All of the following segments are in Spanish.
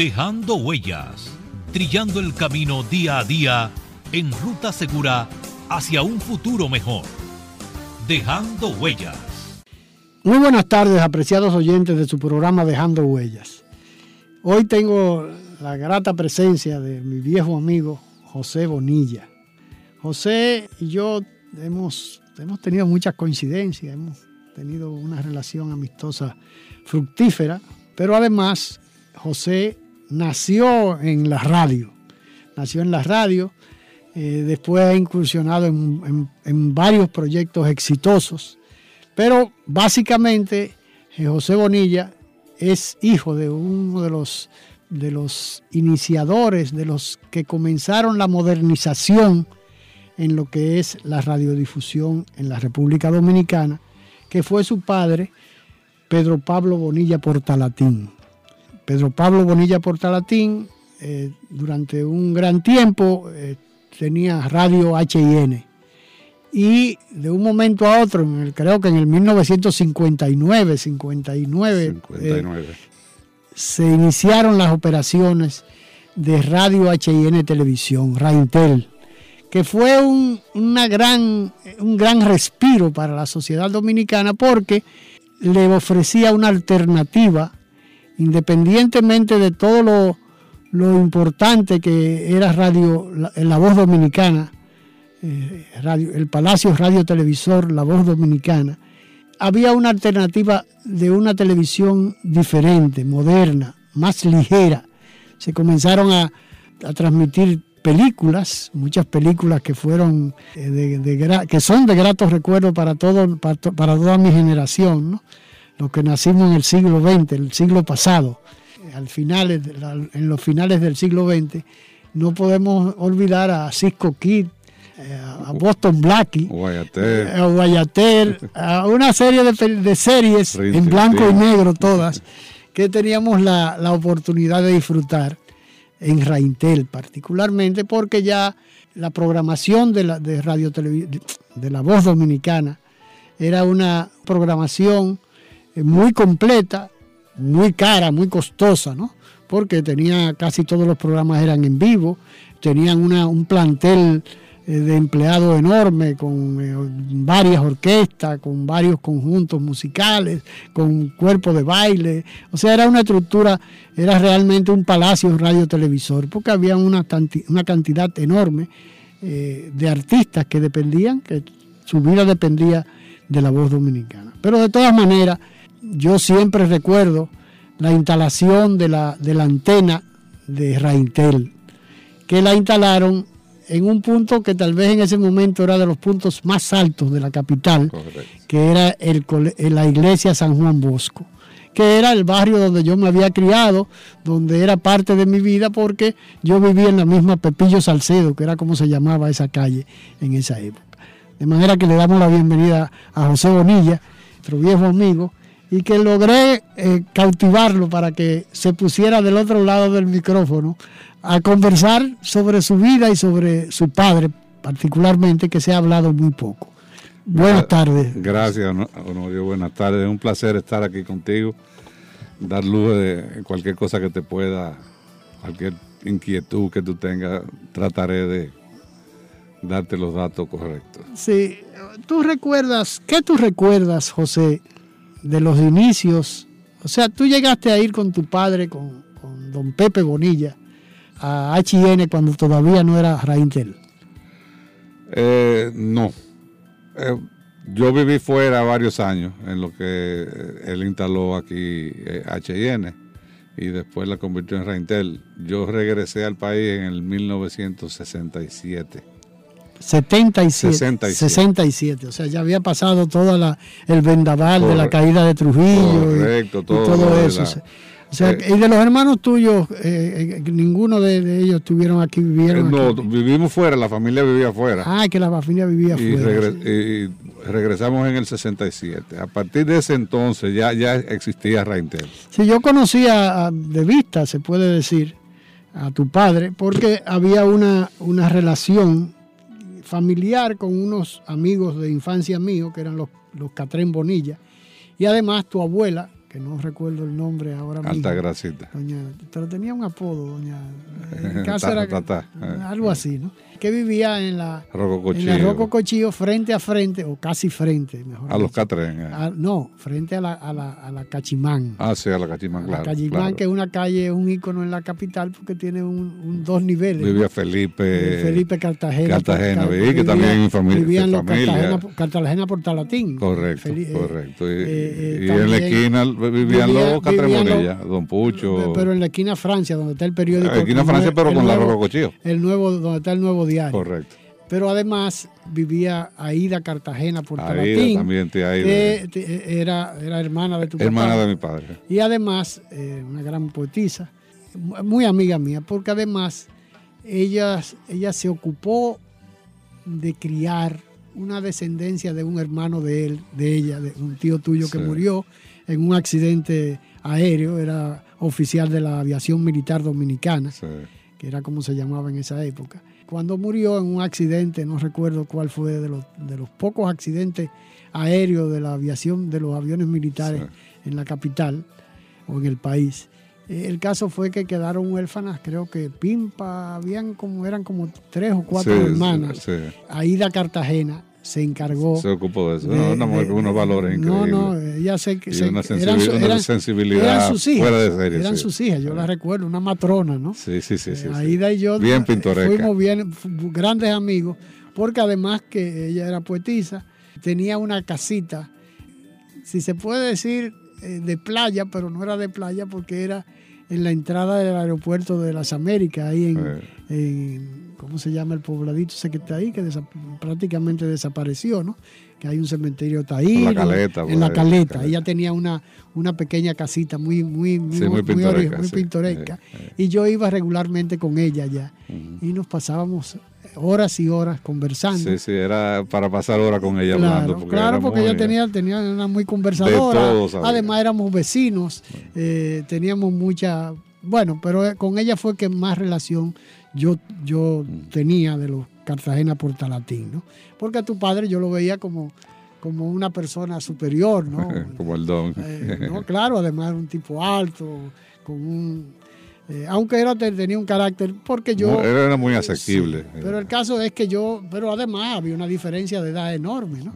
Dejando huellas, trillando el camino día a día en ruta segura hacia un futuro mejor. Dejando huellas. Muy buenas tardes, apreciados oyentes de su programa Dejando Huellas. Hoy tengo la grata presencia de mi viejo amigo José Bonilla. José y yo hemos, hemos tenido muchas coincidencias, hemos tenido una relación amistosa fructífera, pero además José nació en la radio, nació en la radio, eh, después ha incursionado en, en varios proyectos exitosos pero básicamente eh, José Bonilla es hijo de uno de los, de los iniciadores, de los que comenzaron la modernización en lo que es la radiodifusión en la República Dominicana, que fue su padre, Pedro Pablo Bonilla Portalatín. Pedro Pablo Bonilla Portalatín, eh, durante un gran tiempo, eh, tenía radio HIN y de un momento a otro, creo que en el 1959, 59, eh, se iniciaron las operaciones de Radio HIN Televisión, Raintel, que fue un, una gran, un gran respiro para la sociedad dominicana porque le ofrecía una alternativa, independientemente de todo lo, importante que era Radio, la Voz Dominicana, eh, el Palacio Radio Televisor, La Voz Dominicana, había una alternativa de una televisión diferente, moderna, más ligera. Se comenzaron a, transmitir películas, muchas películas que fueron eh, de, que son de gratos recuerdos para para, toda mi generación, ¿no? Los que nacimos en el siglo XX, el siglo pasado, al final, en los finales del siglo XX, no podemos olvidar a Cisco Kid, eh, a Boston Blackie, a Guayater, a una serie de, series en blanco y negro todas que teníamos la, oportunidad de disfrutar en Raintel particularmente porque ya la programación de la de radio de la voz dominicana era una programación eh, muy completa, muy cara, muy costosa, ¿no? Porque tenía casi todos los programas eran en vivo, tenían una, un plantel eh, de empleados enorme, con eh, varias orquestas, con varios conjuntos musicales, con cuerpo de baile. O sea, era una estructura, era realmente un palacio radio-televisor, porque había una, una cantidad enorme eh, de artistas que dependían, que su vida dependía de la voz dominicana. Pero de todas maneras, yo siempre recuerdo la instalación de la, de la antena de Raintel, que la instalaron en un punto que tal vez en ese momento era de los puntos más altos de la capital, que era el, la iglesia San Juan Bosco, que era el barrio donde yo me había criado, donde era parte de mi vida, porque yo vivía en la misma Pepillo Salcedo, que era como se llamaba esa calle en esa época. De manera que le damos la bienvenida a José Bonilla, nuestro viejo amigo, y que logré eh, cautivarlo para que se pusiera del otro lado del micrófono a conversar sobre su vida y sobre su padre, particularmente, que se ha hablado muy poco. Buenas tardes. Gracias, Honorio. Buenas tardes. Es un placer estar aquí contigo, dar luz de cualquier cosa que te pueda, cualquier inquietud que tú tengas, trataré de darte los datos correctos. Sí, tú recuerdas, ¿qué tú recuerdas, José, de los inicios? O sea, tú llegaste a ir con tu padre, con, con don Pepe Bonilla, a HN cuando todavía no era Raintel? Eh, no. Eh, yo viví fuera varios años en lo que él instaló aquí HN y después la convirtió en Raintel. Yo regresé al país en el 1967. 77, 67. O sea, ya había pasado todo el vendaval de la caída de Trujillo correcto, todo, y todo eso. O sea, y de los hermanos tuyos, eh, eh, ninguno de, ellos estuvieron aquí, vivieron No, vivimos fuera, la familia vivía fuera. Ah, que la familia vivía y fuera. y regresamos en el 67. A partir de ese entonces ya, ya existía Raintel. Sí, yo conocía de vista, se puede decir, a tu padre, porque había una, una relación familiar con unos amigos de infancia míos, que eran los, los Catrén Bonilla, y además tu abuela, que no recuerdo el nombre ahora mismo. Alta grasita. Doña, pero tenía un apodo, doña. En casa era algo así, ¿no? Que vivía en la Roco en la Roco Cochillo frente a frente, o casi frente, mejor. A los Catren. Eh. no, frente a la, a, la, a la Cachimán. Ah, sí, a la Cachimán, claro. La Cachimán, que es una calle, un ícono en la capital porque tiene un, dos niveles. Vivía Felipe. Felipe Cartagena. Cartagena, que también mi familia. Vivían los Cartagena, Cartagena Portalatín. Correcto, eh, correcto. Y, eh, en la esquina vivían los Catremonilla, Don Pucho. Pero en la esquina Francia, donde está el periódico. En la esquina Francia, pero con la Roco Cochillo. El nuevo, donde está el nuevo diario. Correcto. Pero además vivía Aida Cartagena Portalatín. Aida también, tía Aida. era, era hermana de tu hermana de mi padre. Y además, eh, una gran poetisa, muy amiga mía, porque además ella, ella se ocupó de criar una descendencia de un hermano de él, de ella, de un tío tuyo que murió en un accidente aéreo, era oficial de la aviación militar dominicana, que era como se llamaba en esa época cuando murió en un accidente, no recuerdo cuál fue, de los, de los pocos accidentes aéreos de la aviación, de los aviones militares en la capital o en el país. Eh, el caso fue que quedaron huérfanas, creo que Pimpa, habían como, eran como tres o cuatro hermanas. Aida Cartagena se encargó. Se ocupó de eso. una mujer con unos valores increíbles. No, no, ella se. se una, sensibilidad, eran sus hijas, fuera de serie. Eran sus hijas, yo la recuerdo, una matrona, ¿no? Sí, sí, sí. sí Aida y yo bien pintoresca. fuimos bien, grandes amigos, porque además que ella era poetisa, tenía una casita, si se puede decir, eh, de playa, pero no era de playa porque era en la entrada del aeropuerto de las Américas, ahí en, en ¿cómo se llama el pobladito ese que está ahí? Que prácticamente desapareció, ¿no? Que hay un cementerio ahí. En la caleta. En la caleta. Ella tenía una, una pequeña casita muy, muy, muy, pintoresca. Y yo iba regularmente con ella allá. Y nos pasábamos horas y horas conversando. Sí, sí, era para pasar horas con ella hablando. Porque claro, porque ella tenía, tenía una muy conversadora. Además éramos vecinos, eh, teníamos mucha... Bueno, pero eh, con ella fue que más relación yo, yo tenía de los Cartagena Portalatín, ¿no? Porque a tu padre yo lo veía como, como una persona superior, ¿no? como el don. Eh, ¿no? Claro, además un tipo alto, con un... Eh, aunque era, tenía un carácter, porque yo... era muy asequible. pero el caso es que yo, pero además había una diferencia de edad enorme, ¿no?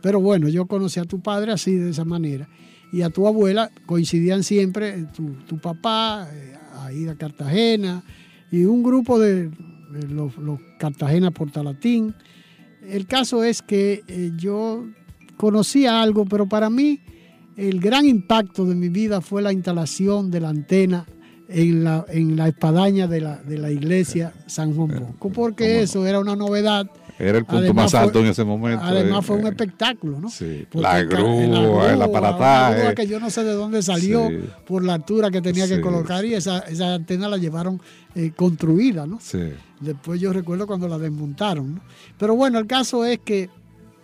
Pero bueno, yo conocí a tu padre así, de esa manera. Y a tu abuela coincidían siempre tu, tu papá, eh, Aida Cartagena, y un grupo de, los, Cartagena Portalatín. El caso es que eh, yo conocía algo, pero para mí el gran impacto de mi vida fue la instalación de la antena en la, en la espadaña de la, de la iglesia San Juan Bosco, porque eso era una novedad era el punto más alto en ese momento. Además fue un eh, espectáculo, ¿no? Sí, la grúa, el aparataje. grúa que yo no sé de dónde salió por la altura que tenía que colocar y esa, esa, antena la llevaron eh, construida, ¿no? Sí. Después yo recuerdo cuando la desmontaron, ¿no? Pero bueno, el caso es que,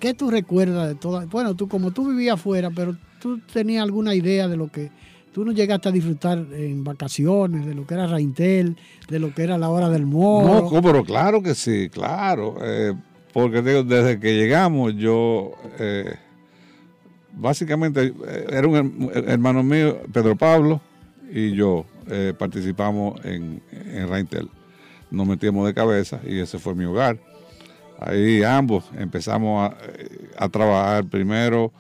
¿qué tú recuerdas de toda? Bueno, tú como tú vivías afuera, pero tú tenías alguna idea de lo que tú no llegaste a disfrutar en vacaciones de lo que era Raintel, de lo que era la hora del moro. No, pero claro que sí, claro. Eh, porque desde que llegamos yo, eh, básicamente, eh, era un hermano mío, Pedro Pablo, y yo participamos en, en Raintel. Nos metíamos de cabeza y ese fue mi hogar. Ahí ambos empezamos a, a trabajar primero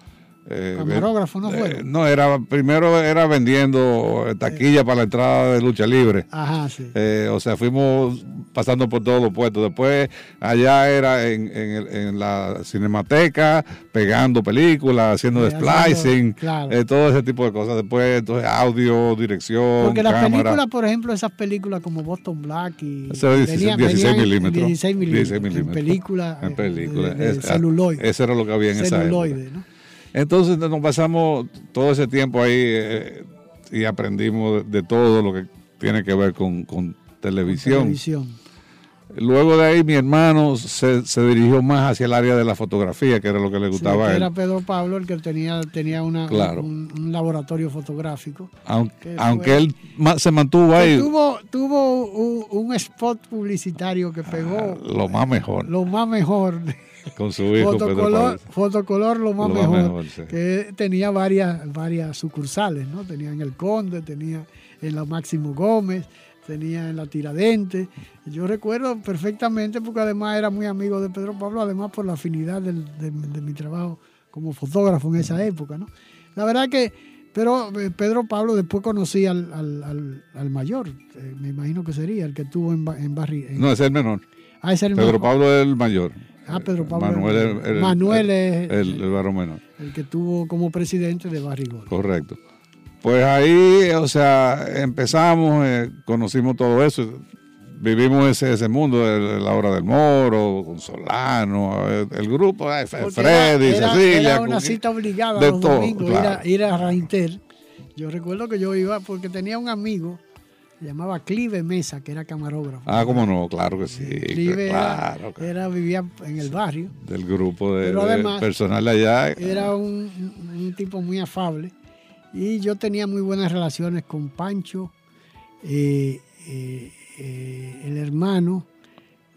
eh, Camarógrafo no fue. Eh, no, era primero era vendiendo taquilla para la entrada de lucha libre. Ajá, sí. Eh, o sea, fuimos pasando por todos los puestos. Después allá era en, en, la cinemateca, pegando películas, haciendo splicing, todo ese tipo de cosas. Después entonces audio, dirección. Porque las películas, por ejemplo, esas películas como Boston Black y 16, 16 milímetros. 16 milímetros. En películas. En películas. celuloide. Eso era lo que había en esa época. ¿no? Entonces nos pasamos todo ese tiempo ahí eh, y aprendimos de, todo lo que tiene que ver con, televisión. Luego de ahí mi hermano se, se, dirigió más hacia el área de la fotografía, que era lo que le gustaba sí, a él. Era Pedro Pablo el que tenía, tenía una, Claro. un, un laboratorio fotográfico. Aunque, que aunque fue- él se mantuvo ahí, Tuvo, tuvo un, un spot publicitario que pegó Ah, lo más mejor, lo más mejor. con su hijo Pedro Fotocolor, Pablo. fotocolor lo más Lo más mejor. mejor, sí. Que tenía varias, varias sucursales, ¿no? Tenía en el Conde, tenía en la Máximo Gómez, tenía en la Tiradentes. Yo recuerdo perfectamente porque además era muy amigo de Pedro Pablo, además por la afinidad del- de, de mi trabajo como fotógrafo en esa época, ¿no? La verdad que, pero eh, Pedro Pablo después conocí al, al, al- al mayor, eh, me imagino que sería el que estuvo en, en Barri. en- No, es el menor. ah, era el Pedro. Pablo es el mayor. Ah, Pedro Pablo. Manuel, el- es el- Manuel el, es el, el menor. el que tuvo como presidente de Barrigol. Correcto. Pues ahí, o sea, empezamos, eh, conocimos todo eso, vivimos ese, ese mundo de la hora del moro, con Solano, eh, el grupo, eh, Freddy, era, Cecilia. era una cita obligada de los todo, domingos, claro. ir, a, ir a Raintel. Yo recuerdo que yo iba porque tenía un amigo, se llamaba Clive Mesa, que era camarógrafo. Ah, cómo no, claro que sí, Clive era- claro, era, vivía en el barrio. del grupo de, Pero de además, personal de allá. Era un, un tipo muy afable. Y yo tenía muy buenas relaciones con Pancho, eh, eh, eh, el hermano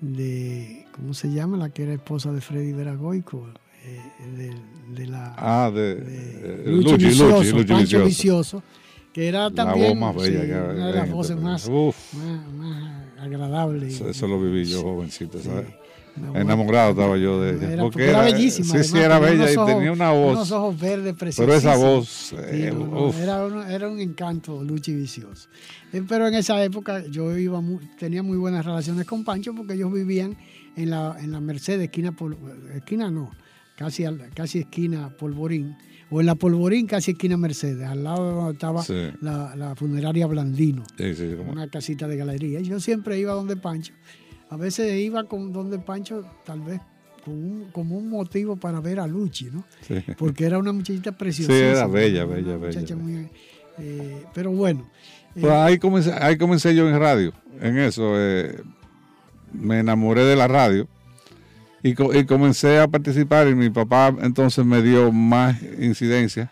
de, ¿cómo se llama? La que era esposa de Freddy Veragoico, de, de la... Ah, de, de Luchi, Luchi, Vicioso, Pancho Vicioso. Que era La también voz más bella sí, que hay una de las en voces este más, más, más agradables. Eso, eso lo viví yo jovencito, ¿sabes? Enamorado estaba yo de ella. Era, porque era bellísima. Sí, sí, era bella y tenía una voz. Unos ojos verdes preciosos. Pero esa voz, eh, no, era, un encanto, Luchi Vicioso. Eh, Pero en esa época yo iba mu- tenía muy buenas relaciones con Pancho porque ellos vivían en la, en la Merced, esquina, esquina no, casi, casi esquina Polvorín, o en la Polvorín, casi esquina Mercedes, al lado de donde estaba Sí. la, la funeraria Blandino Sí, una casita de galería. Yo siempre iba donde Pancho. A veces iba con donde Pancho, tal vez un- como un motivo para ver a Luchi, ¿no? sí. Porque era una muchachita preciosa. Sí, era bella, bella, muchacha bella. muy, eh, pero bueno. eh, Pues ahí comencé, ahí comencé yo en radio, en eso. eh, me enamoré de la radio y comencé a participar y mi papá entonces me dio más incidencia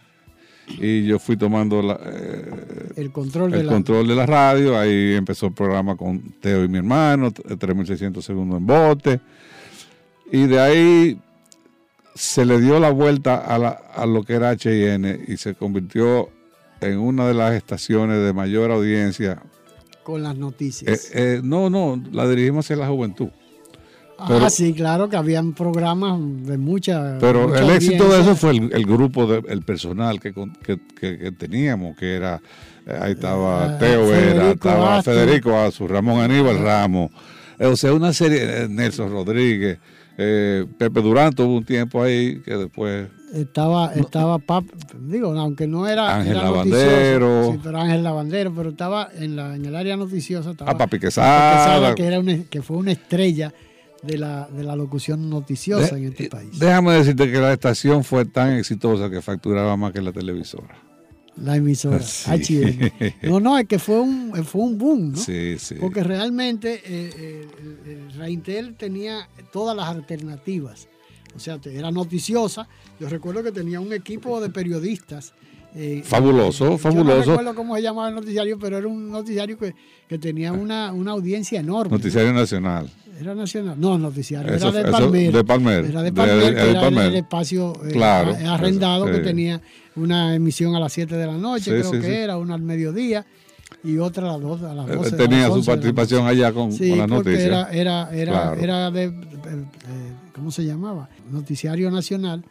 y yo fui tomando la, eh, el control de el la... control de la radio. Ahí empezó el programa con Teo y mi hermano, t- 3600 segundos en bote. Y de ahí se le dio la vuelta a, la- a lo que era HN y se convirtió en una de las estaciones de mayor audiencia. con las Eh, noticias. eh, no, no, la dirigimos hacia la juventud. Ah, sí, claro que habían programas de mucha. Pero mucha el éxito de eso fue el, el grupo, de, el personal que, que, que- que teníamos, que era, eh, ahí estaba Ah, Teo Vera, Federico estaba Astor. Federico Azu, Ramón Aníbal Ramos, eh, o sea, una serie, eh, Nelson Rodríguez, eh, Pepe Durán tuvo un tiempo ahí que después, Estaba, estaba Pap, digo, aunque no era. Ángel era Lavandero. Sí, pero Ángel Lavandero, pero estaba en, la, en el área noticiosa. Estaba ah, Papi Papi Quesada, Quesada, que, era una- que fue una estrella de la, de la locución noticiosa De- en este país. déjame decirte que la estación fue tan exitosa que facturaba más que la televisora. la emisora. Sí. HN. No, no, es que fue un, fue un boom, ¿no? Sí, sí. Porque realmente eh, eh, el, el Reintel tenía todas las alternativas. O sea, era noticiosa. Yo recuerdo que tenía un equipo de periodistas. Eh, Fabuloso, yo No fabuloso. recuerdo cómo se llamaba el noticiario, pero era un noticiario que, que tenía una, una audiencia enorme. Noticiario Nacional. Era nacional. No, noticiario. Eso- era de Palmer. de Palmer. Era de Palmer, de- que de era Palmer. el espacio eh, Claro, arrendado eso, que sí. tenía una emisión a las 7 de la noche, Sí, creo sí, que era, una al mediodía y otra a las 2 a las Eh, 12 de tenía las su 11 de la participación allá con, con las noticias. era, era, era, Claro. era de, eh, eh, ¿cómo se llamaba? Noticiario Nacional,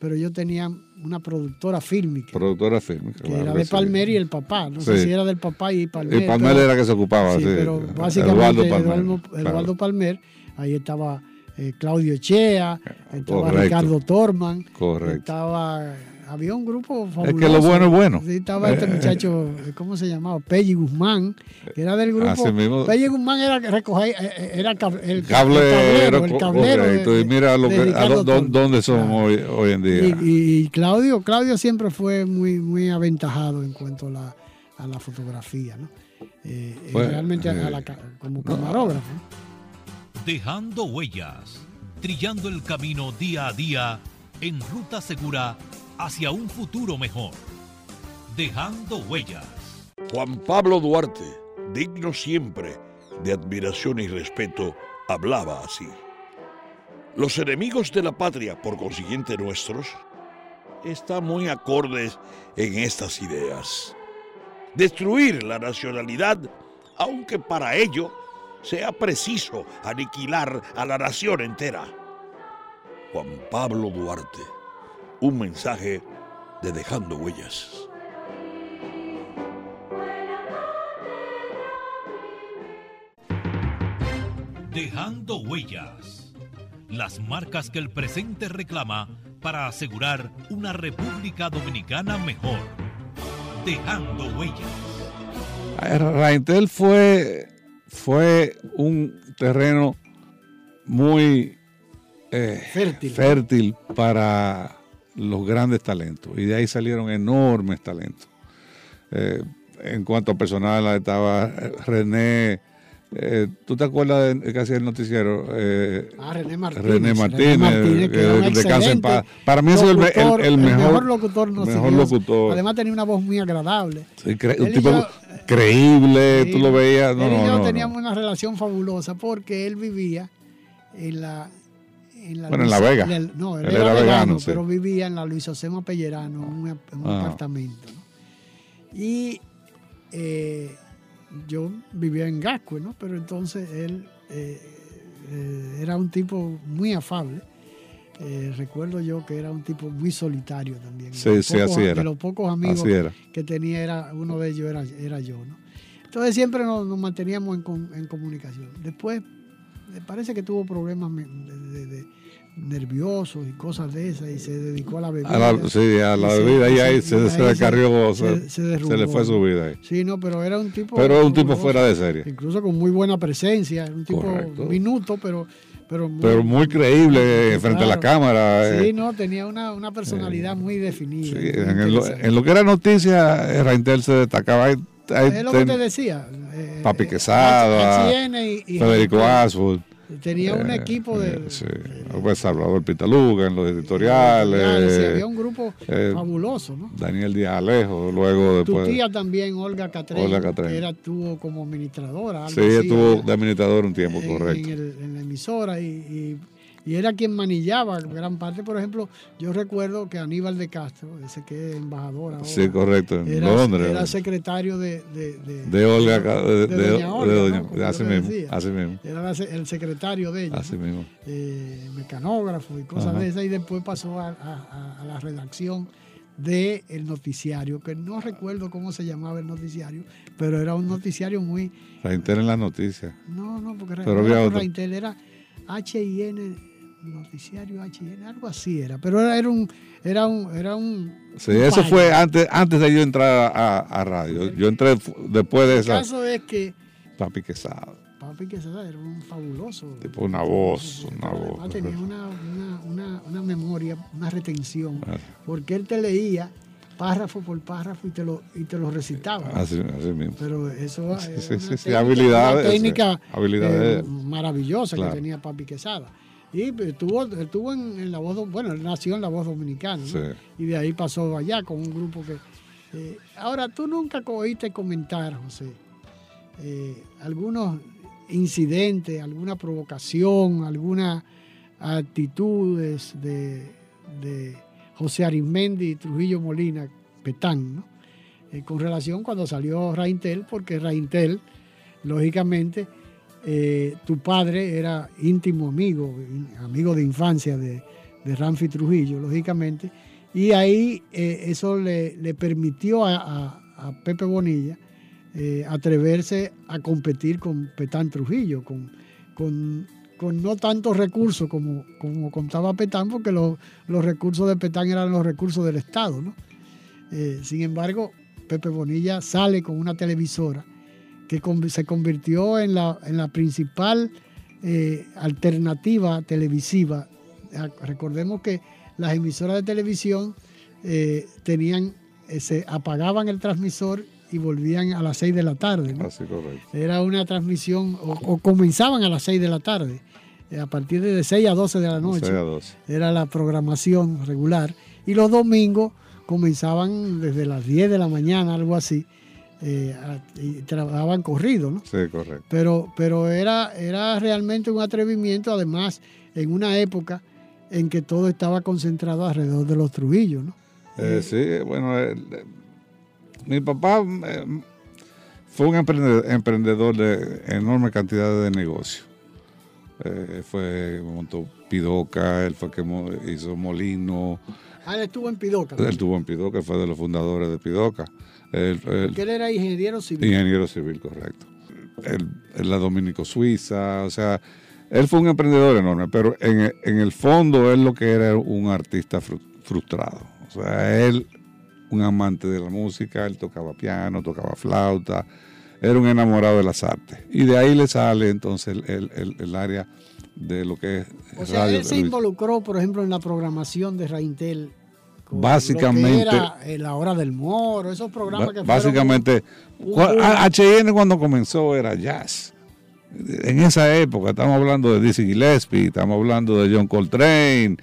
pero yo tenía una productora fílmica, Productora fílmica. que claro era de sí. Palmer y el papá. No sé si era del papá y Palmer. Y Palmer pero- era que se ocupaba, sí, sí. pero básicamente Eduardo Palmer. Eduardo. Palmer, ahí estaba eh, Claudio Chea, estaba Correcto. Ricardo Torman, Correcto. estaba había un grupo fabuloso. que lo bueno es bueno. Sí, estaba este Eh, muchacho, eh, ¿cómo se llamaba? Pelli Guzmán, que era del grupo. Así mismo. Pelli Guzmán era que recogía, eh, era el, el Cablero, el cablero. de- correcto. y mira lo que, a lo- dónde son Claro. hoy, hoy en día. Y, Claudio, Claudio siempre fue muy, muy aventajado en cuanto a la, a la fotografía, ¿no? Eh, Pues, realmente a la ca- como camarógrafo. Dejando huellas, trillando el camino día a día en ruta segura hacia un futuro mejor. Dejando huellas. Juan Pablo Duarte, digno siempre de admiración y respeto, hablaba así. Los enemigos de la patria, por consiguiente nuestros, están muy acordes en estas ideas. Destruir la nacionalidad, aunque para ello sea preciso aniquilar a la nación entera. Juan Pablo Duarte, un mensaje de Dejando Huellas. Dejando huellas. Las marcas que el presente reclama para asegurar una República Dominicana mejor. Dejando huellas. Raintel fue, fue un terreno muy eh, Fértil. fértil para los grandes talentos. Y de ahí salieron enormes talentos. Eh, en cuanto a personal, estaba René. eh, ¿Tú te acuerdas de que hacía el noticiero? Eh, Ah, René Martínez. René Martínez, que eh, en paz. Para mí es el, me- el- mejor, locutor. no mejor locutor. Además tenía una voz muy agradable. Sí, cre- Él un tipo yo- creíble, Sí, tú lo veías. No, él y no, yo no, teníamos una relación fabulosa porque él vivía en la... En la Bueno, en La Vega. en el- no, él, Él era, era vegano, vegano, sí. pero vivía en la Luis Osema Pellerano, en un, en un Ah. apartamento. ¿no? Y eh, yo vivía en Gascue, ¿no? Pero entonces él eh, eh, era un tipo muy afable. Recuerdo yo que era un tipo muy solitario también. Sí, De los sí, pocos- así era. De los pocos amigos que tenía, era, uno de ellos era, era yo, ¿no? Entonces siempre nos, nos manteníamos en, com- en comunicación. Después, me parece que tuvo problemas me- de, de- de nerviosos y cosas de esas y se dedicó a la bebida. A la, sí, a la Y se- bebida y y ahí se- se, y se descarrió, se- se, se derrumbó, se le fue su vida ahí. Sí, no, pero era un tipo... Pero un tipo fuera de serie. Incluso con muy buena presencia, un tipo Correcto. minuto, pero... Pero muy, Pero muy creíble frente a la claro. cámara. Sí, eh. no, tenía una, una personalidad muy definida. Sí, muy en, lo, en lo que era noticia, eh, Raintel se destacaba. Ahí- ahí es lo que ten- te decía. eh, Papi eh, Quesada, Federico Ashford. Tenía un eh, equipo de. eh, sí, pues Salvador Pitaluga en los editoriales. había un grupo eh, fabuloso, ¿no? Daniel Díaz Alejo, luego Tu después. tía también, Olga Catreño, Olga Catreño. que era, tuvo como administradora. algo Sí, así, estuvo de administrador un tiempo, en, correcto. En, el- en la emisora y, y- y era quien manillaba gran parte. Por ejemplo, yo recuerdo que Aníbal de Castro, ese que es embajador ahora, Sí, correcto, en era, Londres. era secretario de, de, de- de Olga, de, de de- doña de Olga, de así mismo, así mismo, era la el secretario de ella. así ¿no? mismo. eh, mecanógrafo y cosas Ajá. de esas, y después pasó a, a- a- la redacción del noticiario, que no recuerdo cómo se llamaba el noticiario, pero era un noticiario muy... Raintel en las noticias. No, no, porque Pero no había era otro. Raintel, era HIN, noticiario HIN, algo así era, pero era, era un... Era un, era un Sí, un eso fue antes, antes de yo entrar a, a radio. Yo entré después de El esa. caso es que Papi Quesada. Papi Quesada era un fabuloso. Tipo una voz, una voz. tenía una, una, una, una memoria, una retención, Ah. porque él te leía párrafo por párrafo y te lo, y te lo recitaba. Así, así mismo. Pero eso Sí, sí, sí, técnica- habilidades, técnica habilidades. eh, maravillosa Claro. que tenía Papi Quesada. Y estuvo, estuvo en, en la voz, bueno, nació en la voz dominicana, ¿no? Sí. y de ahí pasó allá con un grupo que... eh, ahora, tú nunca oíste comentar, José, eh, algunos incidentes, alguna provocación, algunas actitudes de, de José Arismendi y Trujillo Molina, Petán, ¿no? Eh, con relación cuando salió Raintel, porque Raintel, lógicamente, eh, tu padre era íntimo amigo, amigo de infancia de, de Ramfi Trujillo, lógicamente, y ahí eh, eso le, permitió a, Pepe Bonilla eh, atreverse a competir con Petán Trujillo, con, con, con no tantos recursos como, contaba Petán, porque los, recursos de Petán eran los recursos del Estado. ¿no? Sin embargo, Pepe Bonilla sale con una televisora que se convirtió en la, en la principal eh, alternativa televisiva. Ah, Recordemos que las emisoras de televisión eh, tenían, eh, se apagaban el transmisor y volvían a las 6 de la tarde. ¿no? Así correcto. Era una transmisión, o, o comenzaban a las 6 de la tarde, a partir de 6 a 12 de la noche. 6 a 12. Era la programación regular. Y los domingos comenzaban desde las 10 de la mañana, algo así, eh, a- y trabajaban corrido, ¿no? Sí, correcto. Pero, pero era, era realmente un atrevimiento, además, en una época en que todo estaba concentrado alrededor de los Trujillos, ¿no? Eh, sí, bueno, eh, eh, mi papá eh, fue un emprendedor, de enorme cantidad de negocios. Eh, fue, montó Pidoca, él fue que hizo Molino, Ah, él estuvo en Pidoca, él tuvo en Pidoca, fue de los fundadores de Pidoca. Él, él- era ingeniero civil. ingeniero civil, correcto. Él la Dominico Suiza, o sea, él fue un emprendedor enorme, pero en, en el fondo él lo que era un artista fru- frustrado. O sea, él, un amante de la música, él tocaba piano, tocaba flauta, era un enamorado de las artes. Y de ahí le sale entonces el, el- el- el área de lo que es O sea, él se involucró, por ejemplo, en la programación de Raintel. Básicamente- Lo que era eh, La Hora del Moro, esos programas que Básicamente, H&M cuando comenzó era jazz. En esa época, estamos hablando de Dizzy Gillespie, estamos hablando de John Coltrane.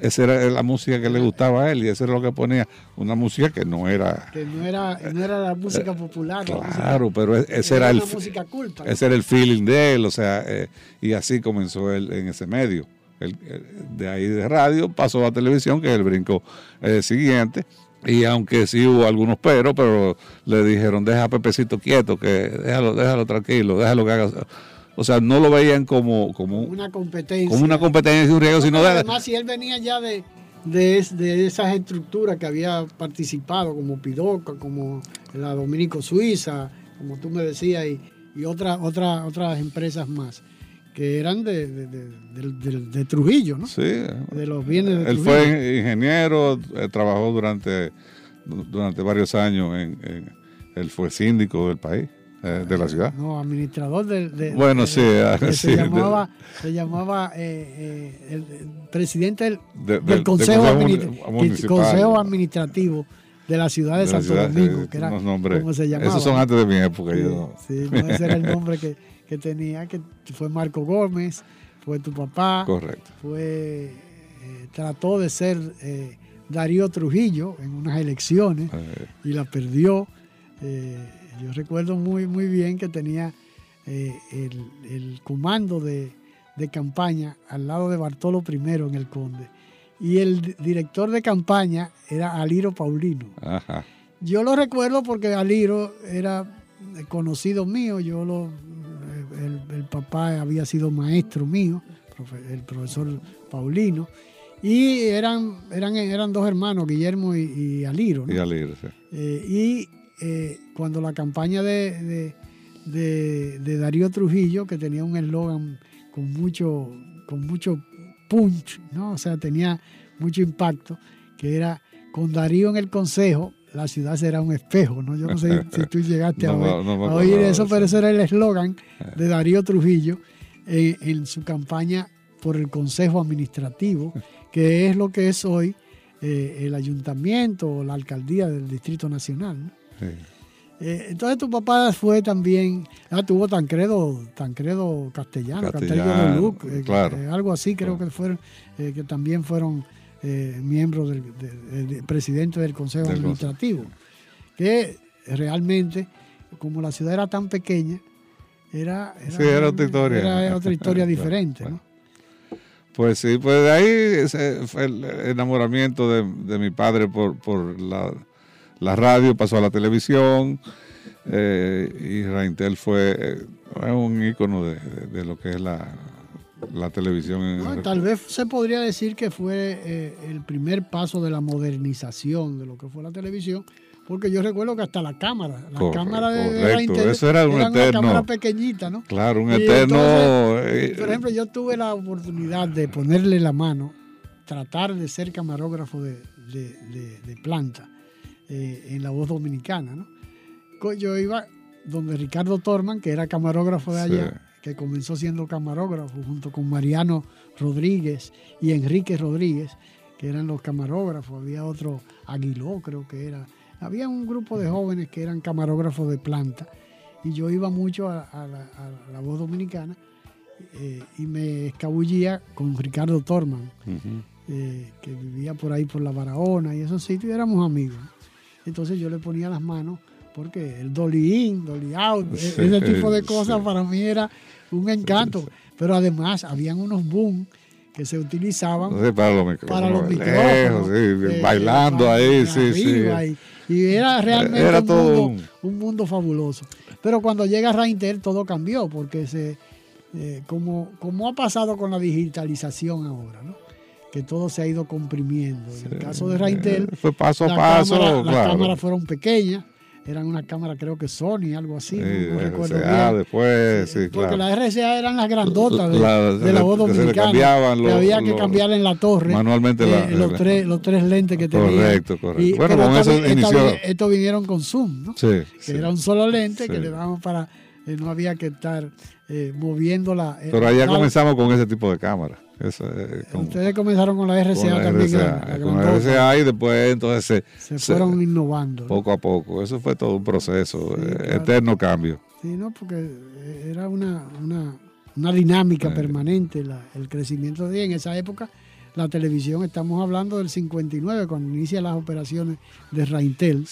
Esa era la música que le gustaba a él y eso era lo que ponía. Una música que no era... que no era, no era la música popular, música- Claro, pero e- ese era el, música culta. ¿no? ese era el feeling de él, o sea, eh, y así comenzó él en ese medio. Eh, de ahí de radio pasó a televisión, que es el brinco eh, siguiente. Y aunque sí hubo algunos peros, pero le dijeron, deja a Pepecito quieto, que déjalo, déjalo tranquilo, déjalo que haga. O sea, no lo veían como, como, una competencia. como una competencia y un riesgo, sino Pero de, además, si él venía ya de, de, es- de esas estructuras que había participado, como Pidoca, como la Dominico Suiza, como tú me decías, y, y otras otras otras empresas más, que eran de, de, de- Trujillo, ¿no? Sí, De los bienes de él Trujillo. fue ingeniero, eh, trabajó durante, durante varios años, en, en- él fue síndico del país, eh, de la ciudad. No, administrador del. de- Bueno, de- sí, de- ah, sí, se llamaba, se llamaba eh, eh, el, presidente del, De- del del- Consejo, del Admini- Consejo Administrativo de la ciudad de, Santo ciudad, Domingo, que era como se llamaba. Esos son antes de mi época. Sí, yo sí, no, ese era el nombre que, que tenía, que fue Marco Gómez, fue tu papá, Correcto. fue eh, trató de ser eh, Darío Trujillo en unas elecciones Eh, y la perdió. Eh, yo recuerdo muy, muy bien que tenía el, el comando de, de campaña al lado de Bartolo I en el Conde. Y el di- director de campaña era Aliro Paulino. ajá. Yo lo recuerdo porque Aliro era conocido mío, yo lo, el, el papá había sido maestro mío, el profesor Paulino, y eran, eran, eran dos hermanos, Guillermo y, y Aliro. ¿no? Y sí. Eh, y eh, cuando la campaña de, de- de- de Darío Trujillo, que tenía un eslogan con mucho, con mucho punch, ¿no? o sea, tenía mucho impacto, que era con Darío en el consejo, la ciudad será un espejo. ¿no? Yo no sé si tú llegaste a, No ver- no me a oír eso, eso. pero ese era el eslogan de Darío Trujillo eh, en su campaña por el Consejo Administrativo, que es lo que es hoy eh, el ayuntamiento o la alcaldía del Distrito Nacional. ¿no? Sí. Eh, entonces tu papá fue también, ah, tuvo Tancredo, Tancredo Castellano, Castellano Castellano, de Luc, eh, claro. eh, algo así creo Claro. que fueron, eh, que también fueron eh, miembros del de- de- presidente del Consejo Del Administrativo, que realmente, como la ciudad era tan pequeña, era, Sí, era otra historia. era otra historia diferente. Pues sí, pues de ahí ese fue el enamoramiento de, de mi padre por, por la, la radio, pasó a la televisión eh, y Raintel fue eh, un ícono de, de- de lo que es la, la televisión. tal vez se podría decir que fue eh, el primer paso de la modernización de lo que fue la televisión, porque yo recuerdo que hasta la cámara, la Correcto, cámara de. Raintel Eso era un una eterno. cámara pequeñita, ¿no? Claro, un Y eterno... entonces, eh, Por ejemplo, yo tuve la oportunidad de ponerle la mano, tratar de ser camarógrafo de, de- de- de planta eh, en la voz dominicana, ¿no? Yo iba donde Ricardo Torman, que era camarógrafo de Sí. Que comenzó siendo camarógrafo junto con Mariano Rodríguez y Enrique Rodríguez, que eran los camarógrafos. Había otro, Aguiló creo que era, había un grupo de jóvenes que eran camarógrafos de planta y yo iba mucho a, la, voz dominicana eh, y me escabullía con Ricardo Torman, eh, que vivía por ahí por la Barahona y esos sitios, y éramos amigos. Entonces yo le ponía las manos porque el dolly in, dolly out, e-, ese tipo de cosas para mí era un encanto. Pero además habían unos boom que se utilizaban para los, micrófonos, eh, bailando ahí, sí, sí. Y, era realmente un, mundo, fabuloso. Pero cuando llega Raintel todo cambió porque se, eh, como, como ha pasado con la digitalización ahora, ¿no? que todo se ha ido comprimiendo. En el caso de Raintel, fue paso a paso. las cámaras fueron pequeñas, eran una cámara creo que Sony, algo así, no, recuerdo RCA, después, sí, Porque las RCA eran las grandotas de la, voz dominicana. Que, había que cambiar en la torre. Manualmente eh, los, tres, los tres lentes que tenían. Correcto, correcto. bueno, con eso inició. Estos vinieron con zoom, ¿no? Sí. Que era un solo lente que le daban para... Eh, no había que estar eh, moviéndola. Pero allá comenzamos con ese tipo de cámara. Ustedes comenzaron con la RCA también. con la RCA y después entonces se, fueron innovando. Poco a poco. Eso fue todo un proceso, eh, eterno cambio. Sí, no, porque era una, una, dinámica permanente el crecimiento de en esa época. La televisión, estamos hablando del 59, cuando inicia las operaciones de Raintel.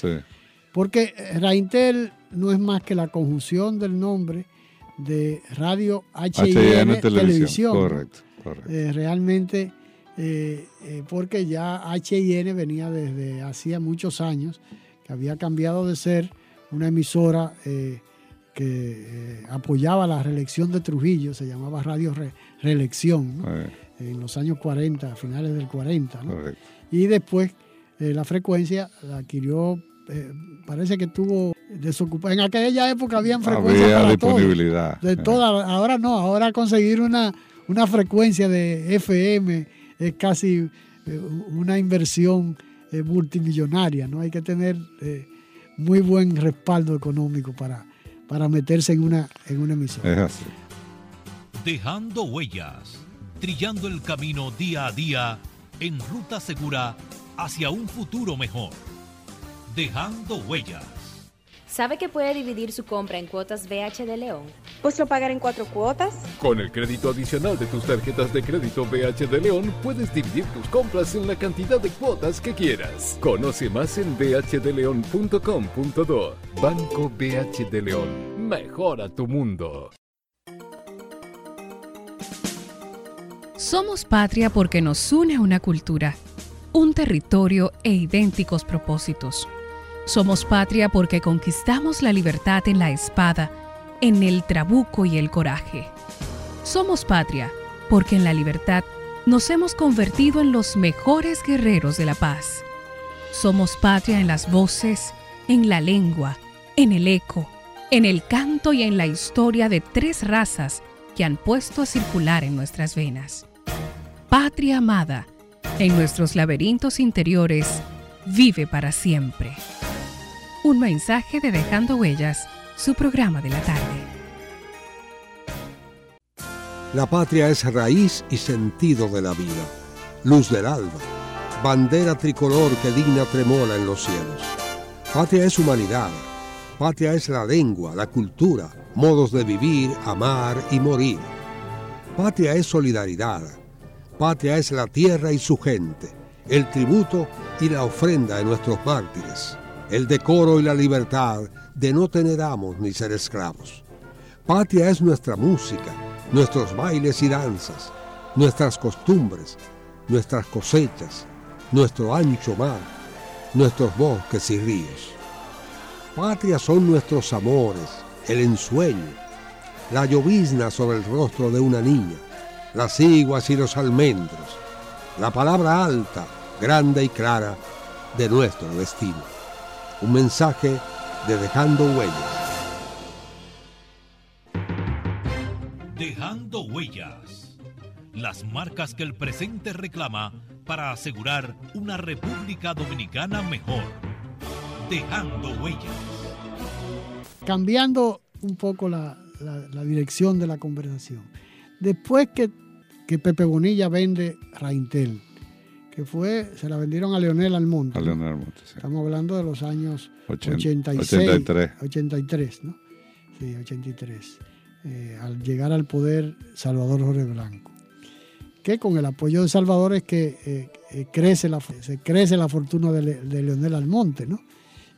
Porque Raintel no es más que la conjunción del nombre de Radio HIN, televisión. Correcto. Eh, realmente, eh, eh, porque ya HIN venía desde hacía muchos años, que había cambiado de ser una emisora que apoyaba la reelección de Trujillo, se llamaba Radio Reelección, en los años 40, a finales del 40. Y después la frecuencia la adquirió parece que tuvo desocupada. En aquella época habían frecuencias había disponibilidad. de toda, ahora no, ahora conseguir una, una frecuencia de FM es casi eh, una inversión eh, multimillonaria, ¿no? Hay que tener eh, muy buen respaldo económico para, para meterse en una, en una emisora. Dejando huellas, trillando el camino día a día en ruta segura hacia un futuro mejor. Dejando huellas. ¿Sabe que puede dividir su compra en cuotas BH de León? Pues lo pagará en cuatro cuotas. Con el crédito adicional de tus tarjetas de crédito BH de León, puedes dividir tus compras en la cantidad de cuotas que quieras. Conoce más en bhdeleon.com.do. Banco BH de León. Mejora tu mundo. Somos patria porque nos une una cultura, un territorio e idénticos propósitos somos patria porque conquistamos la libertad en la espada, en el trabuco y el coraje. Somos patria porque en la libertad nos hemos convertido en los mejores guerreros de la paz. Somos patria en las voces, en la lengua, en el eco, en el canto y en la historia de tres razas que han puesto a circular en nuestras venas. Patria amada, en nuestros laberintos interiores, vive para siempre. Un mensaje de Dejando Huellas, su programa de la tarde. La patria es raíz y sentido de la vida, luz del alba, bandera tricolor que digna tremola en los cielos. Patria es humanidad, patria es la lengua, la cultura, modos de vivir, amar y morir. Patria es solidaridad, patria es la tierra y su gente, el tributo y la ofrenda de nuestros mártires el decoro y la libertad de no tener amos ni ser esclavos. Patria es nuestra música, nuestros bailes y danzas, nuestras costumbres, nuestras cosechas, nuestro ancho mar, nuestros bosques y ríos. Patria son nuestros amores, el ensueño, la llovizna sobre el rostro de una niña, las iguas y los almendros, la palabra alta, grande y clara de nuestro destino. Un mensaje de Dejando Huellas. Dejando Huellas. Las marcas que el presente reclama para asegurar una República Dominicana mejor. Dejando Huellas. Cambiando un poco la, dirección de la conversación. Después que, que Pepe Bonilla vende Raintel, que fue, se la vendieron a Leonel Almonte. A Leonel Almonte, sí. Estamos hablando de los años 86, 83. 83, ¿no? Sí, 83. Eh, al llegar al poder Salvador Jorge Blanco. Que con el apoyo de Salvador es que eh, eh, crece la, se crece la fortuna de, de, Leonel Almonte, ¿no?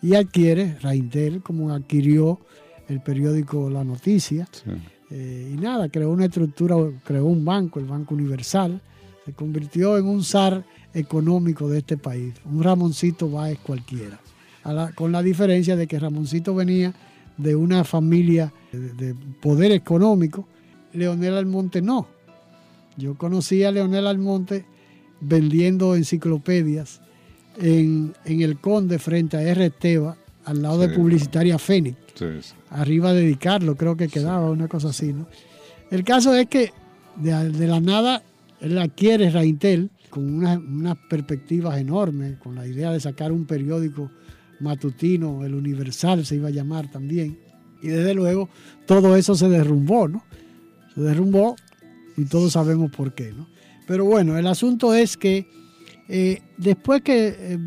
Y adquiere Raintel, como adquirió el periódico La Noticia. Sí. y nada, creó una estructura, creó un banco, el Banco Universal. Se convirtió en un zar económico de este país, un Ramoncito Báez cualquiera, la, con la diferencia de que Ramoncito venía de una familia de, de, poder económico, Leonel Almonte no. Yo conocí a Leonel Almonte vendiendo enciclopedias en, en el Conde frente a R. Esteba, al lado sí, de Publicitaria Fénix, sí, sí. arriba de dedicarlo, creo que quedaba una cosa así. ¿no? El caso es que de, de la nada él adquiere Raintel, con unas, unas, perspectivas enormes, con la idea de sacar un periódico matutino, el Universal se iba a llamar también. Y desde luego todo eso se derrumbó, ¿no? Se derrumbó y todos sabemos por qué, ¿no? Pero bueno, el asunto es que eh, después que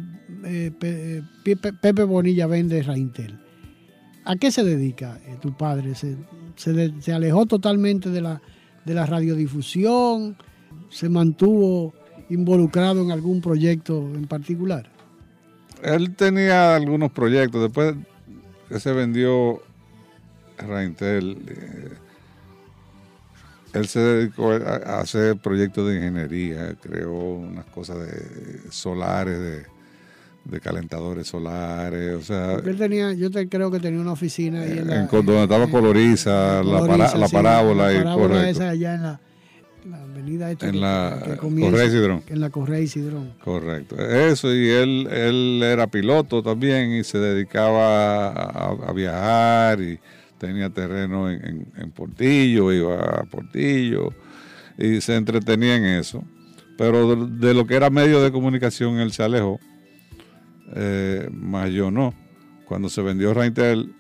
eh, eh, Pepe, Bonilla vende Raintel, ¿a qué se dedica tu padre? ¿Se, se, se alejó totalmente de la, de la radiodifusión? ¿Se mantuvo involucrado en algún proyecto en particular? Él tenía algunos proyectos. Después que se vendió Raintel, eh, él se dedicó a, hacer proyectos de ingeniería, creó unas cosas de solares, de, de calentadores solares, o sea... Porque él tenía, yo te, creo que tenía una oficina ahí en, la, en donde estaba Coloriza, la, para, la, sí, parábola, la y parábola esa allá en la, la avenida esta en que- la que comienza- Correa Cidrón. En la Correa y Cidrón. Correcto. Eso, y él, él era piloto también y se dedicaba a, a viajar y tenía terreno en, en- en Portillo, iba a Portillo y se entretenía en eso. Pero de, de lo que era medio de comunicación él se alejó, eh, más yo no. Cuando se vendió Raintel,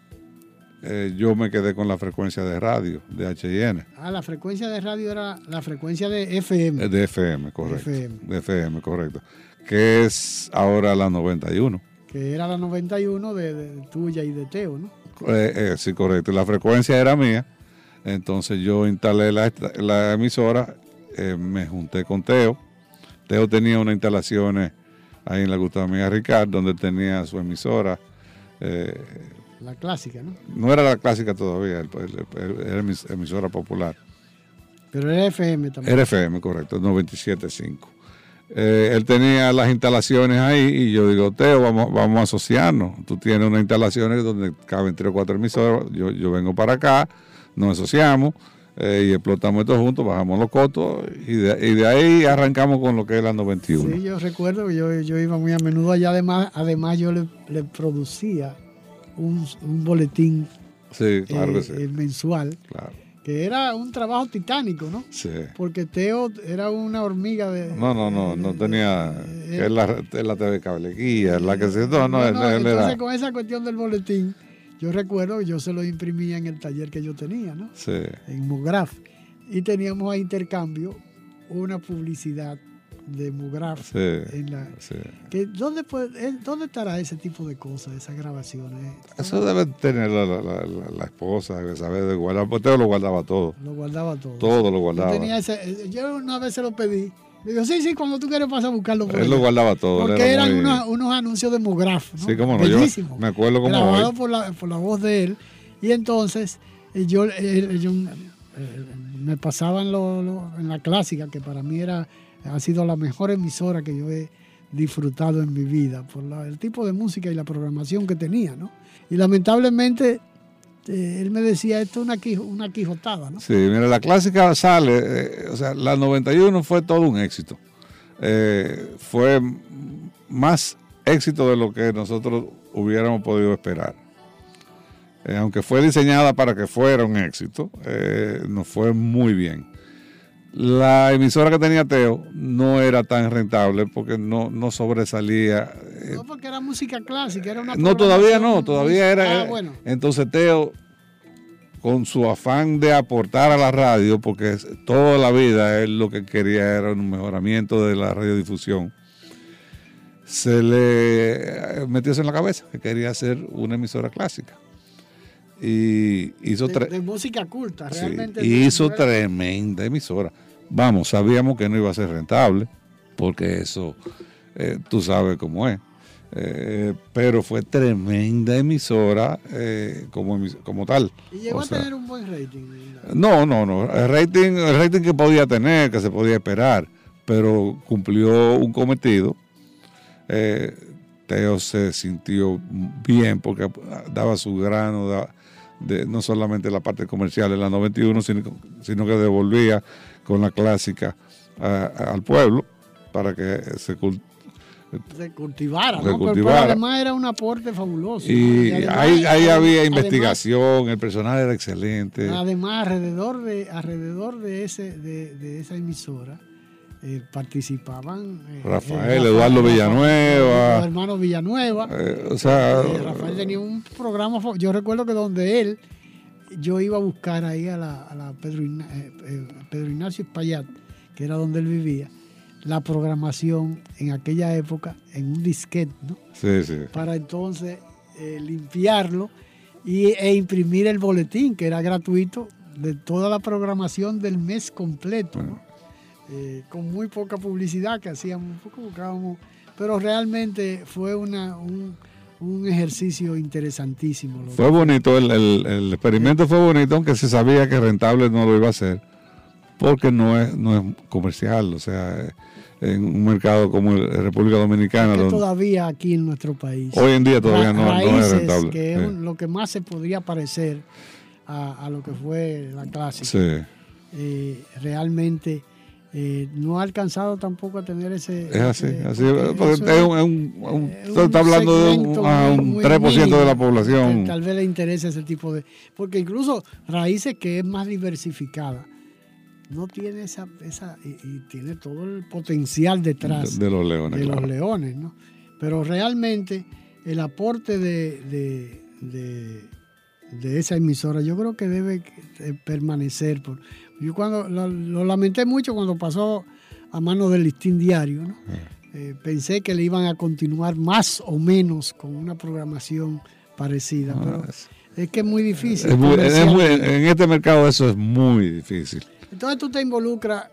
eh, yo me quedé con la frecuencia de radio, de HIN. Ah, la frecuencia de radio era la frecuencia de FM. Eh, De FM, correcto. FM. De FM, correcto. Que es ahora la 91. que era la 91 de, de tuya y de Teo, ¿no? Eh, eh, sí, correcto. La frecuencia era mía. Entonces yo instalé la, la emisora, me junté con Teo. Teo tenía unas instalaciones ahí en la Gustavo Miguel Ricard, donde tenía su emisora. Eh, La clásica, ¿no? no era la clásica todavía, era emis- emisora popular. Pero era FM también. Era FM, correcto, 97.5. Eh, él tenía las instalaciones ahí y yo digo, Teo, vamos, vamos a asociarnos. Tú tienes unas instalaciones donde caben tres o cuatro emisoras. Yo, yo vengo para acá, nos asociamos eh, y explotamos esto juntos, bajamos los costos y de, y de ahí arrancamos con lo que es la 91. Sí, yo recuerdo que yo, yo iba muy a menudo allá. Además, además yo le, le producía un, un boletín Sí, claro eh, sí. eh, mensual, claro, que era un trabajo titánico, ¿no? sí. Porque Teo era una hormiga de... No, no, no, no tenía. es la, la TV Cable Guía, es la que se. No, no, él, él entonces era. con esa cuestión del boletín, yo recuerdo que yo se lo imprimía en el taller que yo tenía, ¿no? Sí. En Mugraf. Y teníamos a intercambio una publicidad de Mugraf Sí, en la... sí. Que, ¿dónde, puede- ¿Dónde estará ese tipo de cosas, esas grabaciones? Eso debe tener la, la, la, la- esposa, debe saber de guardar. Porque Teo lo guardaba todo. Lo guardaba todo. Todo lo Yo, guardaba. tenía ese, eh, yo una vez se lo pedí. Me dijo, sí, sí, cuando tú quieres pasar a buscarlo. por Él allá". lo guardaba todo. él Porque era eran muy- unos, unos anuncios de Mugraf. ¿no? Sí, cómo no. Yo Bellísimos. me acuerdo como grabado hoy. por la, por la voz de él. Y entonces eh, yo, eh, yo, eh, me pasaban lo- lo- en la clásica, que para mí era, ha sido la mejor emisora que yo he disfrutado en mi vida, por el tipo de música y la programación que tenía. ¿no? Y lamentablemente eh, él me decía, esto es una, quijo- una quijotada. ¿no? Sí, mira, la clásica sale, eh, o sea, la 91 fue todo un éxito. Eh, fue más éxito de lo que nosotros hubiéramos podido esperar. Eh, aunque fue diseñada para que fuera un éxito, nos fue muy bien. La emisora que tenía Teo no era tan rentable porque no, no sobresalía. eh, No porque era música clásica, era una no, todavía no, todavía era. Ah, era- bueno. Entonces Teo, con su afán de aportar a la radio, porque toda la vida él lo que quería era un mejoramiento de la radiodifusión, se le metió eso en la cabeza, que quería hacer una emisora clásica. Y hizo de, música culta, sí, y hizo tremenda emisora. Vamos, sabíamos que no iba a ser rentable, porque eso, eh, tú sabes cómo es. Eh, pero fue tremenda emisora eh, como, emis- como tal. Y llegó O a sea, tener un buen rating. no, no, no. El rating, el rating que podía tener, que se podía esperar, pero cumplió un cometido. Eh, Teo se sintió bien porque daba su grano, da- de, no solamente la parte comercial en la 91, sino, sino que devolvía con la clásica a- a- al pueblo para que se cult- Se cultivara, Se ¿no? Pero- Pero, cultivara. además era un aporte fabuloso. y además- ahí, ahí había además- investigación, el personal era excelente. Además, alrededor de, alrededor de, ese, de, de esa emisora eh, participaban eh, Rafael, Eduardo Villanueva. los hermanos Villanueva. Eh, o sea, Eh, Rafael tenía un programa, yo recuerdo que donde él, yo iba a buscar ahí a la, a la Pedro, eh, eh, Pedro Ignacio Espaillat, que era donde él vivía, la programación en aquella época en un disquete, ¿no? sí, sí. para entonces eh, limpiarlo y, e imprimir el boletín, que era gratuito, de toda la programación del mes completo, ¿no? Eh, con muy poca publicidad que hacíamos, poco buscábamos, pero realmente fue una, un, un ejercicio interesantísimo. Fue bonito, el, el- el experimento fue bonito, aunque se sabía que rentable no lo iba a hacer, porque no es, no es comercial, o sea, en un mercado como el- República Dominicana, donde todavía aquí en nuestro país. hoy en día todavía Ra- no, no es rentable. que es Sí. lo que más se podría parecer a, a lo que fue la clásica. Sí. Eh, realmente eh, no ha alcanzado tampoco a tener ese. Es así, ese- así, porque porque eso es un, es un- un- es usted está hablando de un, a muy- un muy 3% de la población. que Tal vez le interese ese tipo de. Porque incluso Raíces, que es más diversificada, no tiene esa. esa y, y tiene todo el potencial detrás De- de los leones, de claro. los leones, ¿no? Pero realmente el aporte de, de, de- de esa emisora yo creo que debe eh, permanecer. Por, yo cuando lo, lo lamenté mucho cuando pasó a manos del listín diario, ¿no? Eh, pensé que le iban a continuar más o menos con una programación parecida, pero es que es muy difícil. Es muy- es muy- comercialmente. en este mercado eso es muy difícil. Entonces tú te involucras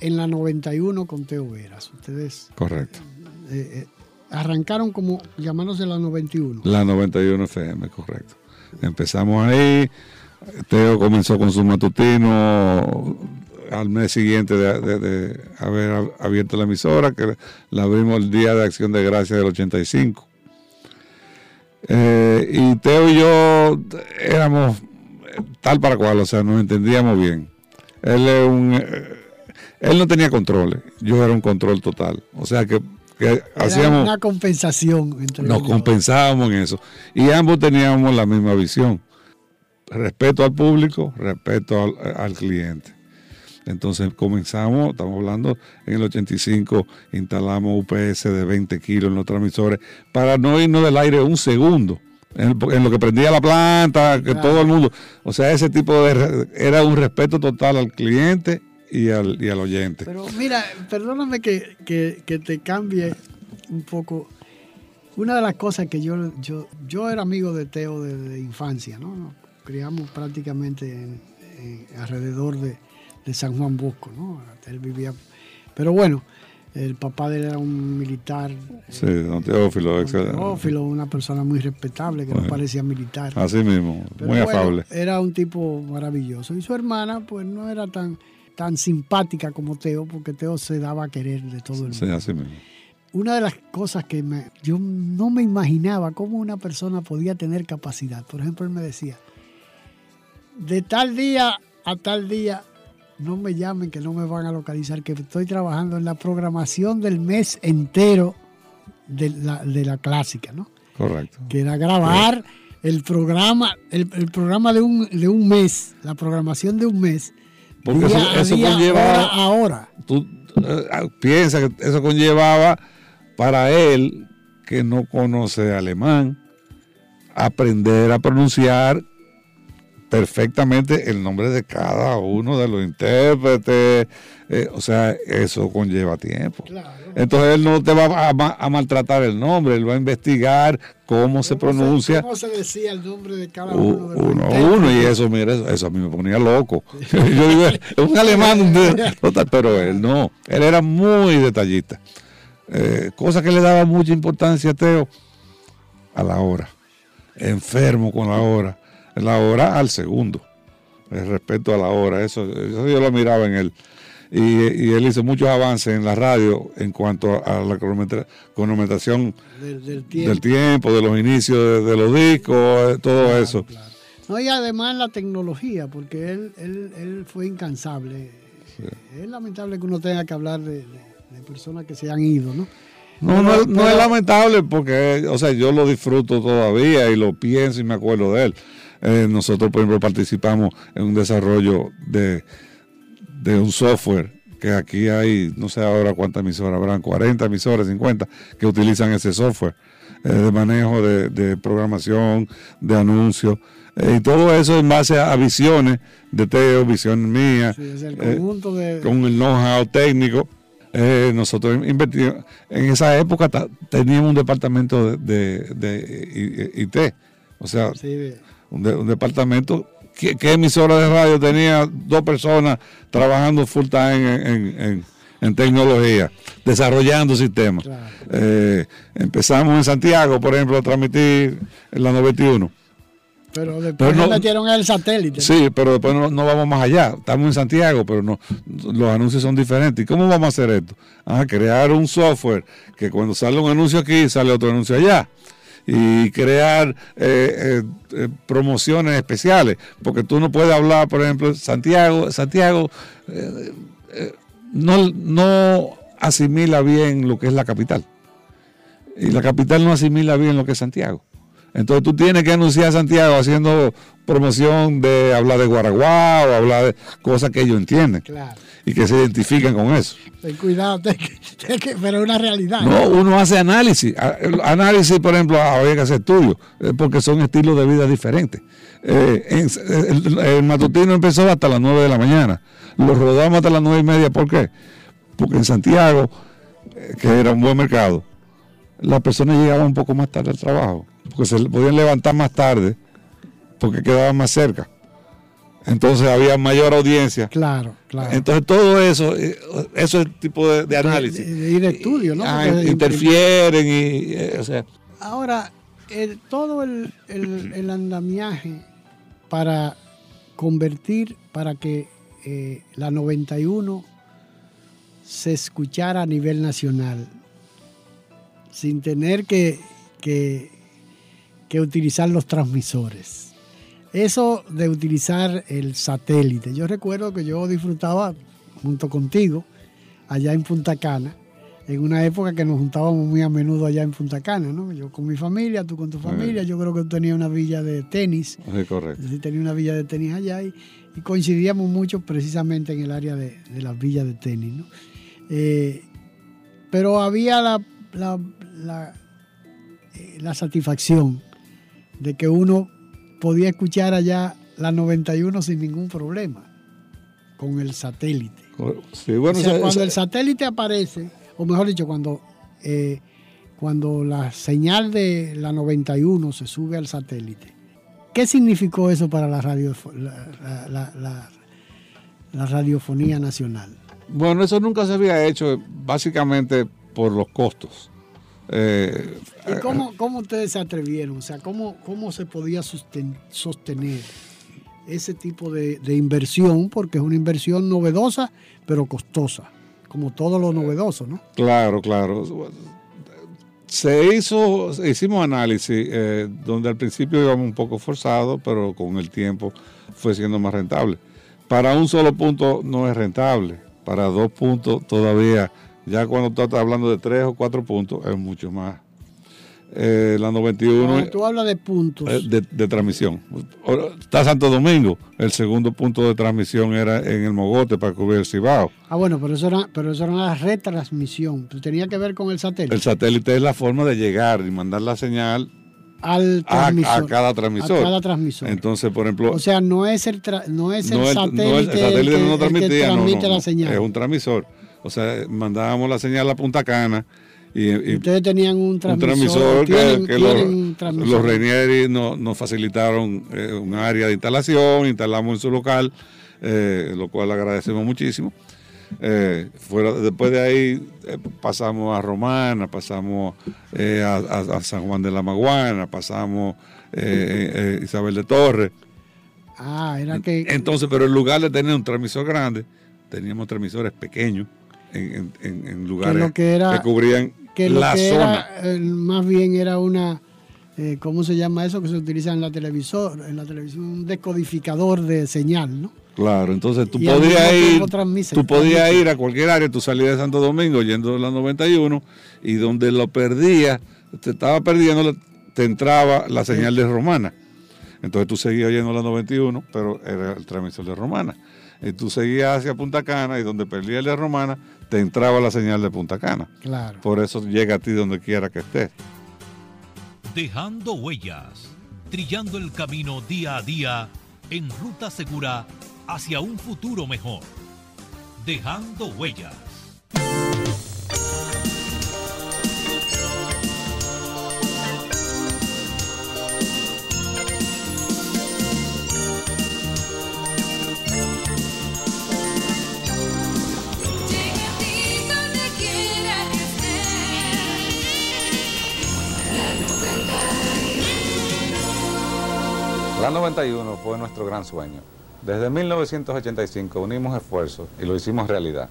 en la 91 con Teo Veras. Ustedes Correcto. eh, eh, arrancaron como llamándose la 91. La 91 FM, correcto. Empezamos ahí, Teo comenzó con su matutino al mes siguiente de, de- de haber ab- abierto la emisora, que la abrimos el día de Acción de Gracias del 85. Eh, y Teo y yo éramos tal para cual, o sea, nos entendíamos bien. Él es un... eh, él no tenía controles, yo era un control total. O sea que, que Era hacíamos una compensación entre nos compensábamos en eso. Y ambos teníamos la misma visión. Respeto al público, respeto al, al cliente. Entonces comenzamos, estamos hablando, en el 85 instalamos UPS de 20 kilos en los transmisores para no irnos del aire un segundo. En, en lo que prendía la planta, que Claro. todo el mundo. O sea, ese tipo de. Era un respeto total al cliente y al, y al oyente. Pero mira, perdóname que, que- que te cambie un poco. Una de las cosas que yo, yo, yo era amigo de Teo desde infancia, ¿no? Criamos prácticamente en- en- alrededor de, de San Juan Bosco, ¿no? Él vivía. Pero bueno, el papá de él era un militar, Sí, don Teófilo, excelente. teófilo, una persona muy respetable que no parecía militar. Así mismo, Pero muy bueno, afable. Era un tipo maravilloso. Y su hermana, pues no era tan, tan simpática como Teo, porque Teo se daba a querer de todo el mundo. Sí, así mismo. Una de las cosas que me- yo no me imaginaba cómo una persona podía tener capacidad. Por ejemplo, él me decía, de tal día a tal día, no me llamen que no me van a localizar, que estoy trabajando en la programación del mes entero de la, de la clásica, ¿no? Correcto. que era grabar el programa, el, el programa de un, de un mes, la programación de un mes. Porque día eso, a eso día, conllevaba. hora a hora. Tú eh, piensas que eso conllevaba para él, que no conoce alemán, aprender a pronunciar perfectamente el nombre de cada uno de los intérpretes. Eh, o sea, eso conlleva tiempo. Entonces él no te va a, maltratar el nombre, él va a investigar cómo, se pronuncia. ¿Cómo se decía el nombre de cada uno? De uno a uno, y eso, mira, eso, a mí me ponía loco. Yo digo, un alemán, pero él no, él era muy detallista. Eh, cosa que le daba mucha importancia a Teo a la hora. Enfermo con la hora. La hora al segundo. El respeto a la hora. Eso, eso yo lo miraba en él. Y, él hizo muchos avances en la radio en cuanto a la cronometración del, tiempo. de los inicios de, los discos, todo eso. No, y además la tecnología, porque él, él, fue incansable. Es lamentable que uno tenga que hablar de, personas que se han ido, ¿no? No, no, no, es lamentable porque, o sea, yo lo disfruto todavía y lo pienso y me acuerdo de él. Eh, nosotros, por ejemplo, participamos en un desarrollo de, de un software que aquí hay, no sé ahora cuántas emisoras, habrán 40 emisoras, 50, que utilizan ese software eh, de manejo de, programación, de anuncios, eh, y todo eso en base a, visiones de Teo, visiones mías, con el know-how técnico. nosotros invertimos, en esa época teníamos un departamento de, de, IT, o sea, un, departamento ¿Qué, emisora de radio tenía dos personas trabajando full time en, tecnología, desarrollando sistemas? Eh, empezamos en Santiago, por ejemplo, a transmitir en la 91. Pero después no, metieron el satélite. Sí, pero después no, vamos más allá. Estamos en Santiago, pero no, los anuncios son diferentes. ¿Y cómo vamos a hacer esto? A ah, crear un software que cuando sale un anuncio aquí, sale otro anuncio allá y crear eh, eh, eh, promociones especiales, porque tú no puedes hablar, por ejemplo, Santiago, Santiago no, no asimila bien lo que es la capital. Y la capital no asimila bien lo que es Santiago. Entonces tú tienes que anunciar Santiago haciendo promoción de hablar de Guaraguá o hablar de cosas que ellos entienden y que se identifican con eso. Ten cuidado, pero es una realidad. No, uno hace análisis. Análisis, por ejemplo, había que hacer estudios, eh, porque son estilos de vida diferentes. Eh, el, matutino empezó hasta las 9 de la mañana. Lo rodamos hasta las 9 y media. ¿Por qué? Porque en Santiago, eh, que era un buen mercado, las personas llegaban un poco más tarde al trabajo, porque se podían levantar más tarde, porque quedaban más cerca. Entonces había mayor audiencia. Claro, claro. Entonces todo eso, eh, eso es el tipo de, análisis. Y de, estudio, ¿no? Ah, interfieren y, eh, o sea. Ahora, todo el, andamiaje para convertir, para que eh, la 91 se escuchara a nivel nacional, sin tener que, que, que utilizar los transmisores eso de utilizar el satélite. Yo recuerdo que yo disfrutaba junto contigo allá en Punta Cana, en una época que nos juntábamos muy a menudo allá en Punta Cana, ¿no? Yo con mi familia, tú con tu familia, yo creo que tú tenías una villa de tenis. Sí, correcto. Sí, tenía una villa de tenis allá y, coincidíamos mucho precisamente en el área de, las villas de tenis, ¿no? Eh, pero había la, la, eh, la satisfacción de que uno podía escuchar allá la 91 sin ningún problema con el satélite. cuando el satélite aparece, o mejor dicho, cuando, eh, cuando la señal de la 91 se sube al satélite, ¿qué significó eso para la, radio, la, radiofonía nacional? Bueno, eso nunca se había hecho básicamente por los costos. Eh, ¿Y cómo, ustedes se atrevieron? O sea, ¿cómo, cómo se podía sostener ese tipo de, inversión? Porque es una inversión novedosa, pero costosa, como todo lo novedoso, ¿no? Claro, claro. Se hizo, hicimos análisis eh, donde al principio íbamos un poco forzados, pero con el tiempo fue siendo más rentable. Para un solo punto no es rentable, para dos puntos todavía ya cuando tú estás hablando de tres o cuatro puntos, es mucho más. Eh, la 91. Cuando tú hablas de puntos. Eh, de, transmisión. Está Santo Domingo. El segundo punto de transmisión era en el Mogote para cubrir el Cibao. Ah, bueno, pero eso era, pero eso era una retransmisión. Tenía que ver con el satélite. El satélite es la forma de llegar y mandar la señal al transmisor. a cada transmisor. A cada transmisor. Entonces, por ejemplo, o sea, no es el, tra- no es el no satélite, no es- el satélite el que, no el que transmitía, no, transmite no, la señal. Es un transmisor. O sea, mandábamos la señal a Punta Cana y, y Ustedes tenían un un transmisor. transmisor que, tienen- que tienen los, transmisor. los Renieri no- nos facilitaron eh, un área de instalación, instalamos en su local, eh, lo cual agradecemos muchísimo. Eh, fuera, después de ahí eh, pasamos a Romana, pasamos eh, a, a- a San Juan de la Maguana, pasamos eh, Isabel de Torres. Ah, era que. Entonces, pero en lugar de tener un transmisor grande, teníamos transmisores pequeños en, en- lugares lo que era- cubrían que lo la que zona. era, eh, más bien era una. eh, ¿Cómo se llama eso que se utiliza en la televisor? En la televisión, un decodificador de señal, ¿no? Claro, entonces tú Y podías ir, tú podías ir a cualquier área, tú salías de Santo Domingo yendo de la 91 y donde lo perdías, te estaba perdiendo, te entraba la señal de Romana. Entonces tú seguías yendo a la 91, pero era el transmisor de Romana. Y tú seguías hacia Punta Cana y donde perdías el de Romana, te entraba la señal de Punta Cana. Claro. Por eso llega a ti donde quiera que estés. Dejando huellas, trillando el camino día a día en ruta segura hacia un futuro mejor. Dejando huellas. La 91 fue nuestro gran sueño. Desde 1985 unimos esfuerzos y lo hicimos realidad.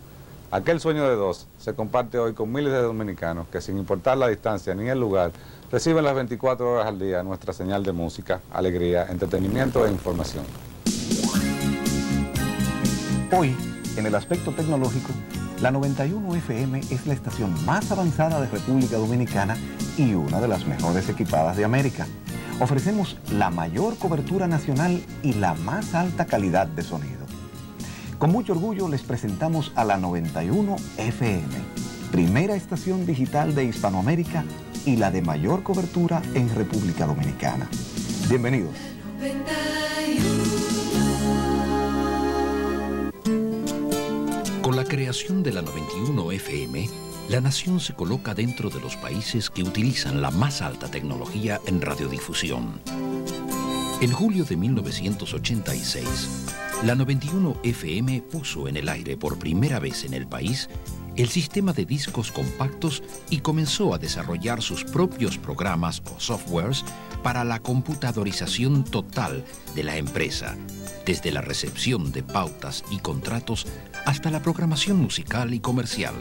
Aquel sueño de dos se comparte hoy con miles de dominicanos que sin importar la distancia ni el lugar, reciben las 24 horas al día nuestra señal de música, alegría, entretenimiento e información. Hoy, en el aspecto tecnológico, la 91 FM es la estación más avanzada de República Dominicana y una de las mejores equipadas de América. Ofrecemos la mayor cobertura nacional y la más alta calidad de sonido. Con mucho orgullo les presentamos a la 91 FM, primera estación digital de Hispanoamérica y la de mayor cobertura en República Dominicana. Bienvenidos. Con la creación de la 91 FM, la nación se coloca dentro de los países que utilizan la más alta tecnología en radiodifusión. En julio de 1986, la 91 FM puso en el aire por primera vez en el país el sistema de discos compactos y comenzó a desarrollar sus propios programas o softwares para la computadorización total de la empresa, desde la recepción de pautas y contratos hasta la programación musical y comercial.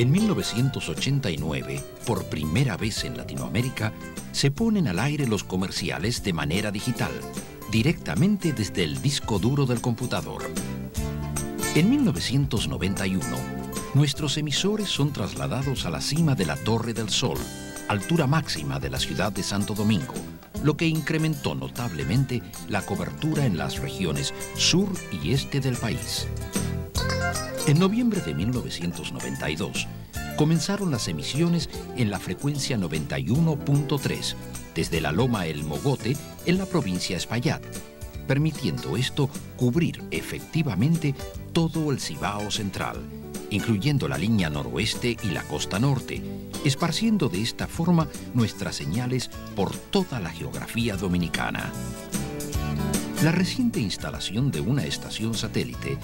En 1989, por primera vez en Latinoamérica, se ponen al aire los comerciales de manera digital, directamente desde el disco duro del computador. En 1991, nuestros emisores son trasladados a la cima de la Torre del Sol, altura máxima de la ciudad de Santo Domingo, lo que incrementó notablemente la cobertura en las regiones sur y este del país. En noviembre de 1992, comenzaron las emisiones en la frecuencia 91.3 desde la Loma El Mogote en la provincia Espaillat, permitiendo esto cubrir efectivamente todo el Cibao Central, incluyendo la línea noroeste y la costa norte, esparciendo de esta forma nuestras señales por toda la geografía dominicana. La reciente instalación de una estación satélite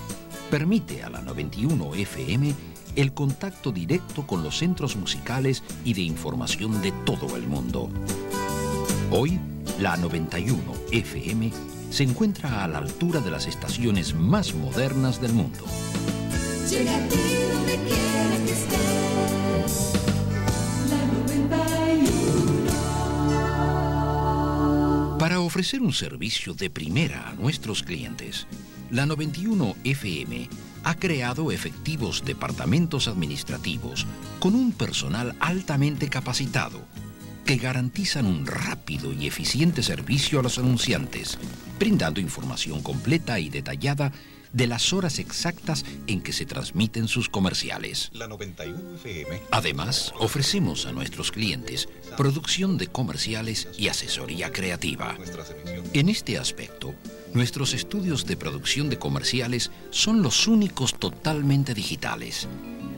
permite a la 91 FM el contacto directo con los centros musicales y de información de todo el mundo. Hoy, la 91 FM se encuentra a la altura de las estaciones más modernas del mundo. Llega a ti donde quiera que estés. La 91. Para ofrecer un servicio de primera a nuestros clientes, la 91 FM ha creado efectivos departamentos administrativos con un personal altamente capacitado que garantizan un rápido y eficiente servicio a los anunciantes, brindando información completa y detallada de las horas exactas en que se transmiten sus comerciales. La 91 FM. Además, ofrecemos a nuestros clientes producción de comerciales y asesoría creativa. En este aspecto, nuestros estudios de producción de comerciales son los únicos totalmente digitales,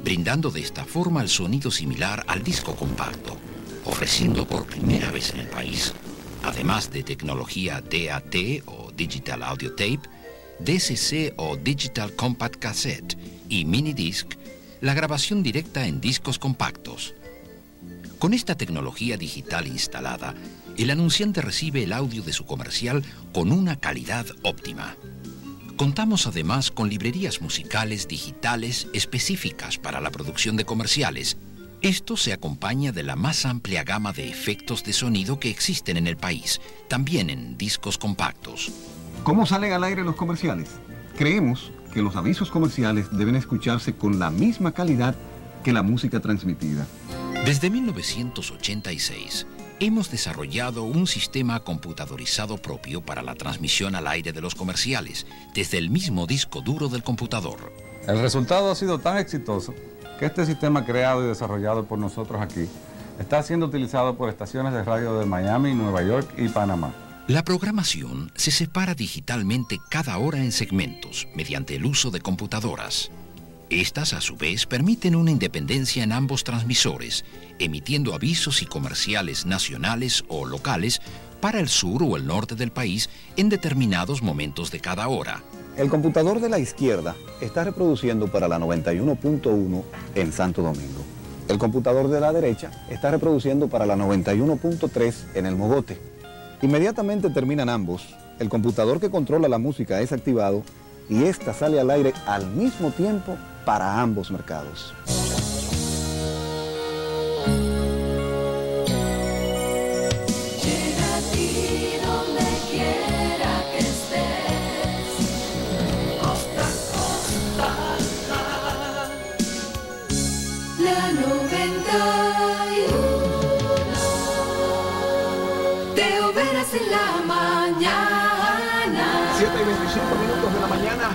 brindando de esta forma el sonido similar al disco compacto, ofreciendo por primera vez en el país, además de tecnología DAT o Digital Audio Tape, DCC o Digital Compact Cassette y Mini Disc, la grabación directa en discos compactos. Con esta tecnología digital instalada, el anunciante recibe el audio de su comercial con una calidad óptima. Contamos además con librerías musicales digitales específicas para la producción de comerciales. Esto se acompaña de la más amplia gama de efectos de sonido que existen en el país, también en discos compactos. ¿Cómo salen al aire los comerciales? Creemos que los avisos comerciales deben escucharse con la misma calidad que la música transmitida. Desde 1986, hemos desarrollado un sistema computadorizado propio para la transmisión al aire de los comerciales, desde el mismo disco duro del computador. El resultado ha sido tan exitoso que este sistema creado y desarrollado por nosotros aquí está siendo utilizado por estaciones de radio de Miami, Nueva York y Panamá. La programación se separa digitalmente cada hora en segmentos mediante el uso de computadoras. Estas, a su vez, permiten una independencia en ambos transmisores, emitiendo avisos y comerciales nacionales o locales para el sur o el norte del país en determinados momentos de cada hora. El computador de la izquierda está reproduciendo para la 91.1 en Santo Domingo. El computador de la derecha está reproduciendo para la 91.3 en el Mogote. Inmediatamente terminan ambos, el computador que controla la música es activado y esta sale al aire al mismo tiempo para ambos mercados.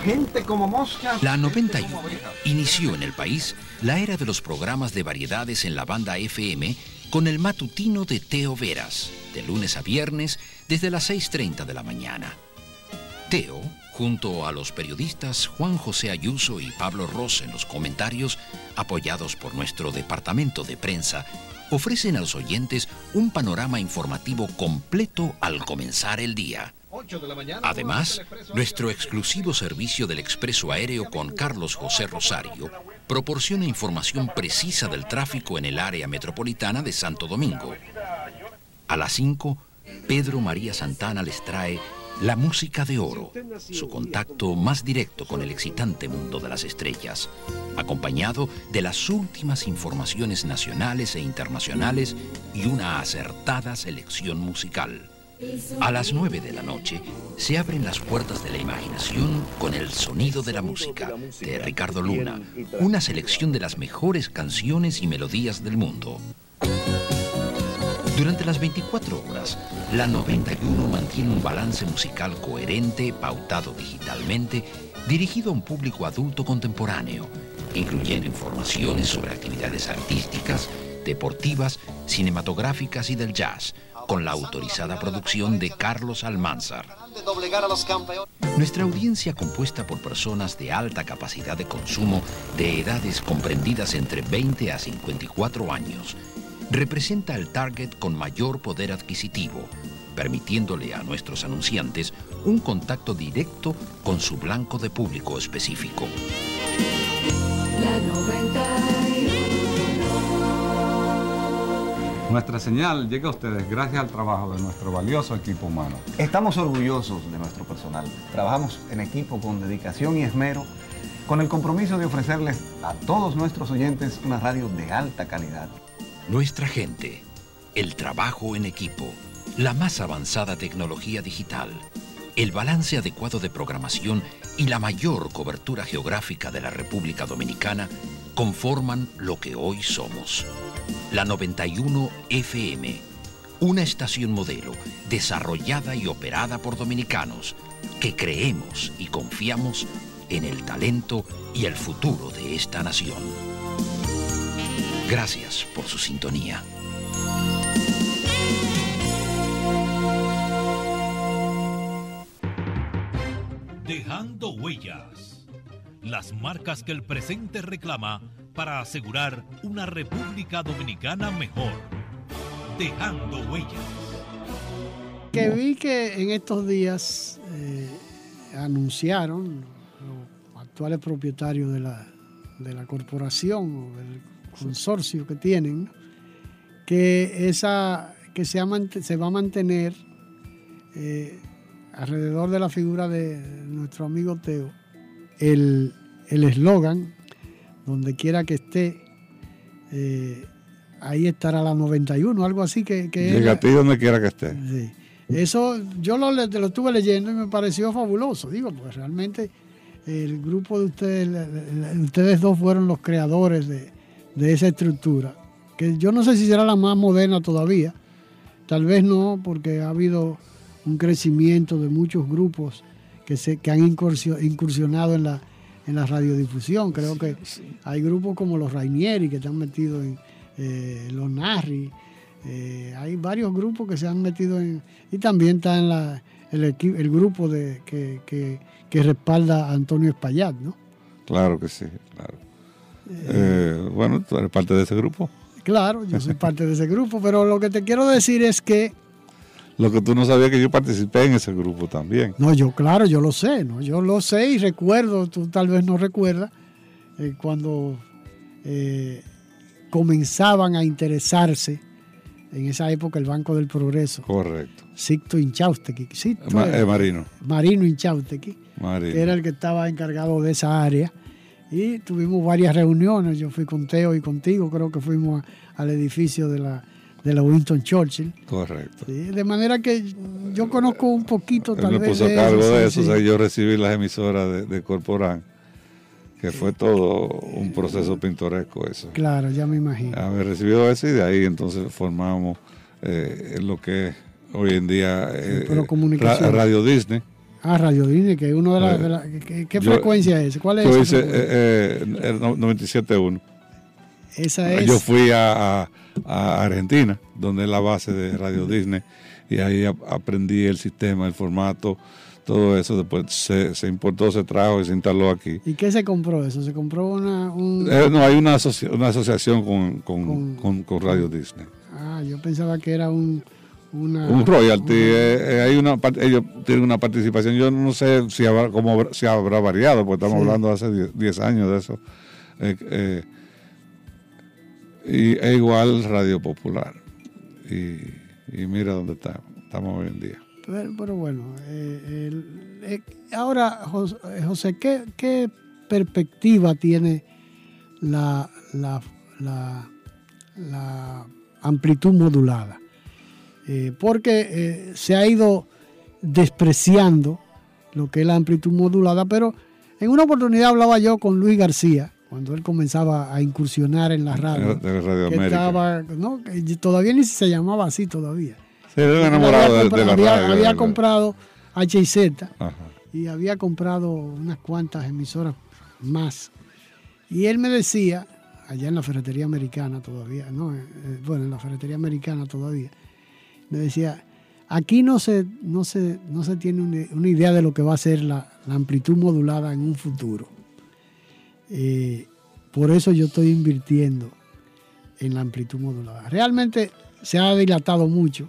Gente como mosca. La 91 inició en el país la era de los programas de variedades en la banda FM con el matutino de Teo Veras, de lunes a viernes desde las 6.30 de la mañana. Teo, junto a los periodistas Juan José Ayuso y Pablo Ross en los comentarios, apoyados por nuestro departamento de prensa, ofrecen a los oyentes un panorama informativo completo al comenzar el día. Además, nuestro exclusivo servicio del expreso aéreo con Carlos José Rosario proporciona información precisa del tráfico en el área metropolitana de Santo Domingo. A las 5, Pedro María Santana les trae La Música de Oro, su contacto más directo con el excitante mundo de las estrellas, acompañado de las últimas informaciones nacionales e internacionales y una acertada selección musical. A las 9 de la noche se abren las puertas de la imaginación con el sonido de la música de Ricardo Luna, una selección de las mejores canciones y melodías del mundo. Durante las 24 horas, la 91 mantiene un balance musical coherente, pautado digitalmente, dirigido a un público adulto contemporáneo, incluyendo informaciones sobre actividades artísticas, deportivas, cinematográficas y del jazz, con la autorizada producción de Carlos Almanzar. Nuestra audiencia compuesta por personas de alta capacidad de consumo de edades comprendidas entre 20 a 54 años representa el target con mayor poder adquisitivo, permitiéndole a nuestros anunciantes un contacto directo con su blanco de público específico. La 91. Nuestra señal llega a ustedes gracias al trabajo de nuestro valioso equipo humano. Estamos orgullosos de nuestro personal. Trabajamos en equipo con dedicación y esmero, con el compromiso de ofrecerles a todos nuestros oyentes una radio de alta calidad. Nuestra gente, el trabajo en equipo, la más avanzada tecnología digital, el balance adecuado de programación y la mayor cobertura geográfica de la República Dominicana conforman lo que hoy somos. La 91 FM, una estación modelo desarrollada y operada por dominicanos que creemos y confiamos en el talento y el futuro de esta nación. Gracias por su sintonía. Dejando huellas. Las marcas que el presente reclama para asegurar una República Dominicana mejor. Dejando huellas. Que vi que en estos días eh, anunciaron los actuales propietarios de la, de la corporación o del consorcio que tienen, que esa que se, va a mantener eh, alrededor de la figura de nuestro amigo Teo el el eslogan, donde quiera que esté, eh, ahí estará la 91, algo así que... que Llega a ti donde quiera que esté. Sí. Eso yo lo, lo estuve leyendo y me pareció fabuloso. Digo, pues realmente el grupo de ustedes, ustedes dos fueron los creadores de, de esa estructura. Que yo no sé si será la más moderna todavía. Tal vez no, porque ha habido un crecimiento de muchos grupos que, se, que han incursio- incursionado en la, en la radiodifusión. Creo que hay grupos como los Rainieri que están metidos en eh, los Narri. Eh, hay varios grupos que se han metido en. Y también está en la, el, equi- el grupo de, que, que- que respalda a Antonio Espaillat, ¿no? Claro que sí, claro. Eh, bueno, tú eres parte de ese grupo. Claro, yo soy parte de ese grupo, pero lo que te quiero decir es que, Lo que tú no sabías que yo participé en ese grupo también. no, yo claro, yo lo sé, ¿no? Yo lo sé y recuerdo, tú tal vez no recuerdas, eh, cuando eh, comenzaban a interesarse en esa época el Banco del Progreso. Correcto. Sicto Inchaustequi. Sicto Ma- eh, Marino. Marino Inchaustequi. Marino. que era el que estaba encargado de esa área. Y tuvimos varias reuniones, yo fui con Teo y contigo, creo que fuimos a- al edificio de la, de la Winston Churchill. Correcto. Sí, De manera que yo conozco un poquito Él tal me vez puso a de cargo de eso, sí. o sea, yo recibí las emisoras de, de Corporán, que fue todo un proceso pintoresco eso. Claro, ya me imagino. Haber recibido eso y de ahí entonces formamos eh, lo que es hoy en día eh, Pero comunicación. Ra- Radio Disney. Ah, Radio Disney, que es uno de las... Eh, la- ¿qué, qué yo- frecuencia es? ¿Cuál es Yo hice frecuencia? eh, eh, el no- 97.1. Esa es... Yo fui a, a- a Argentina, donde es la base de Radio Disney, y ahí ap- aprendí el sistema, el formato, todo eso. Después se, se importó, se trajo y se instaló aquí. ¿Y qué se compró eso? ¿Se compró una... un- Eh, no, hay una, asoci- una asociación con, con, Con- con- con Radio Disney. Ah, yo pensaba que era un... Una, Un royalty, una- eh, eh, hay una, ellos tienen una participación, yo no sé si habrá, cómo si habrá variado, porque estamos Sí. hablando de hace 10 10 años de eso. Eh, eh, y es igual Radio Popular. Y, y mira dónde estamos hoy en día. Pero, pero bueno, eh, eh, ahora, eh, José, ¿qué, qué perspectiva tiene la, la, la- la amplitud modulada? Porque se ha ido despreciando lo que es la amplitud modulada, pero en una oportunidad hablaba yo con Luis García, cuando él comenzaba a incursionar en la radio. De Radio que estaba, no, que todavía ni se llamaba así todavía. Sí, era enamorado había de, de la había, radio. comprado Ajá. y había comprado unas cuantas emisoras más. Y él me decía, allá en la ferretería americana todavía, no, eh, eh, bueno, en la ferretería americana todavía, me decía, aquí no se, no se, no se tiene una, una idea de lo que va a ser la, la amplitud modulada en un futuro. Eh, por eso yo estoy invirtiendo en la amplitud modulada. Realmente se ha dilatado mucho.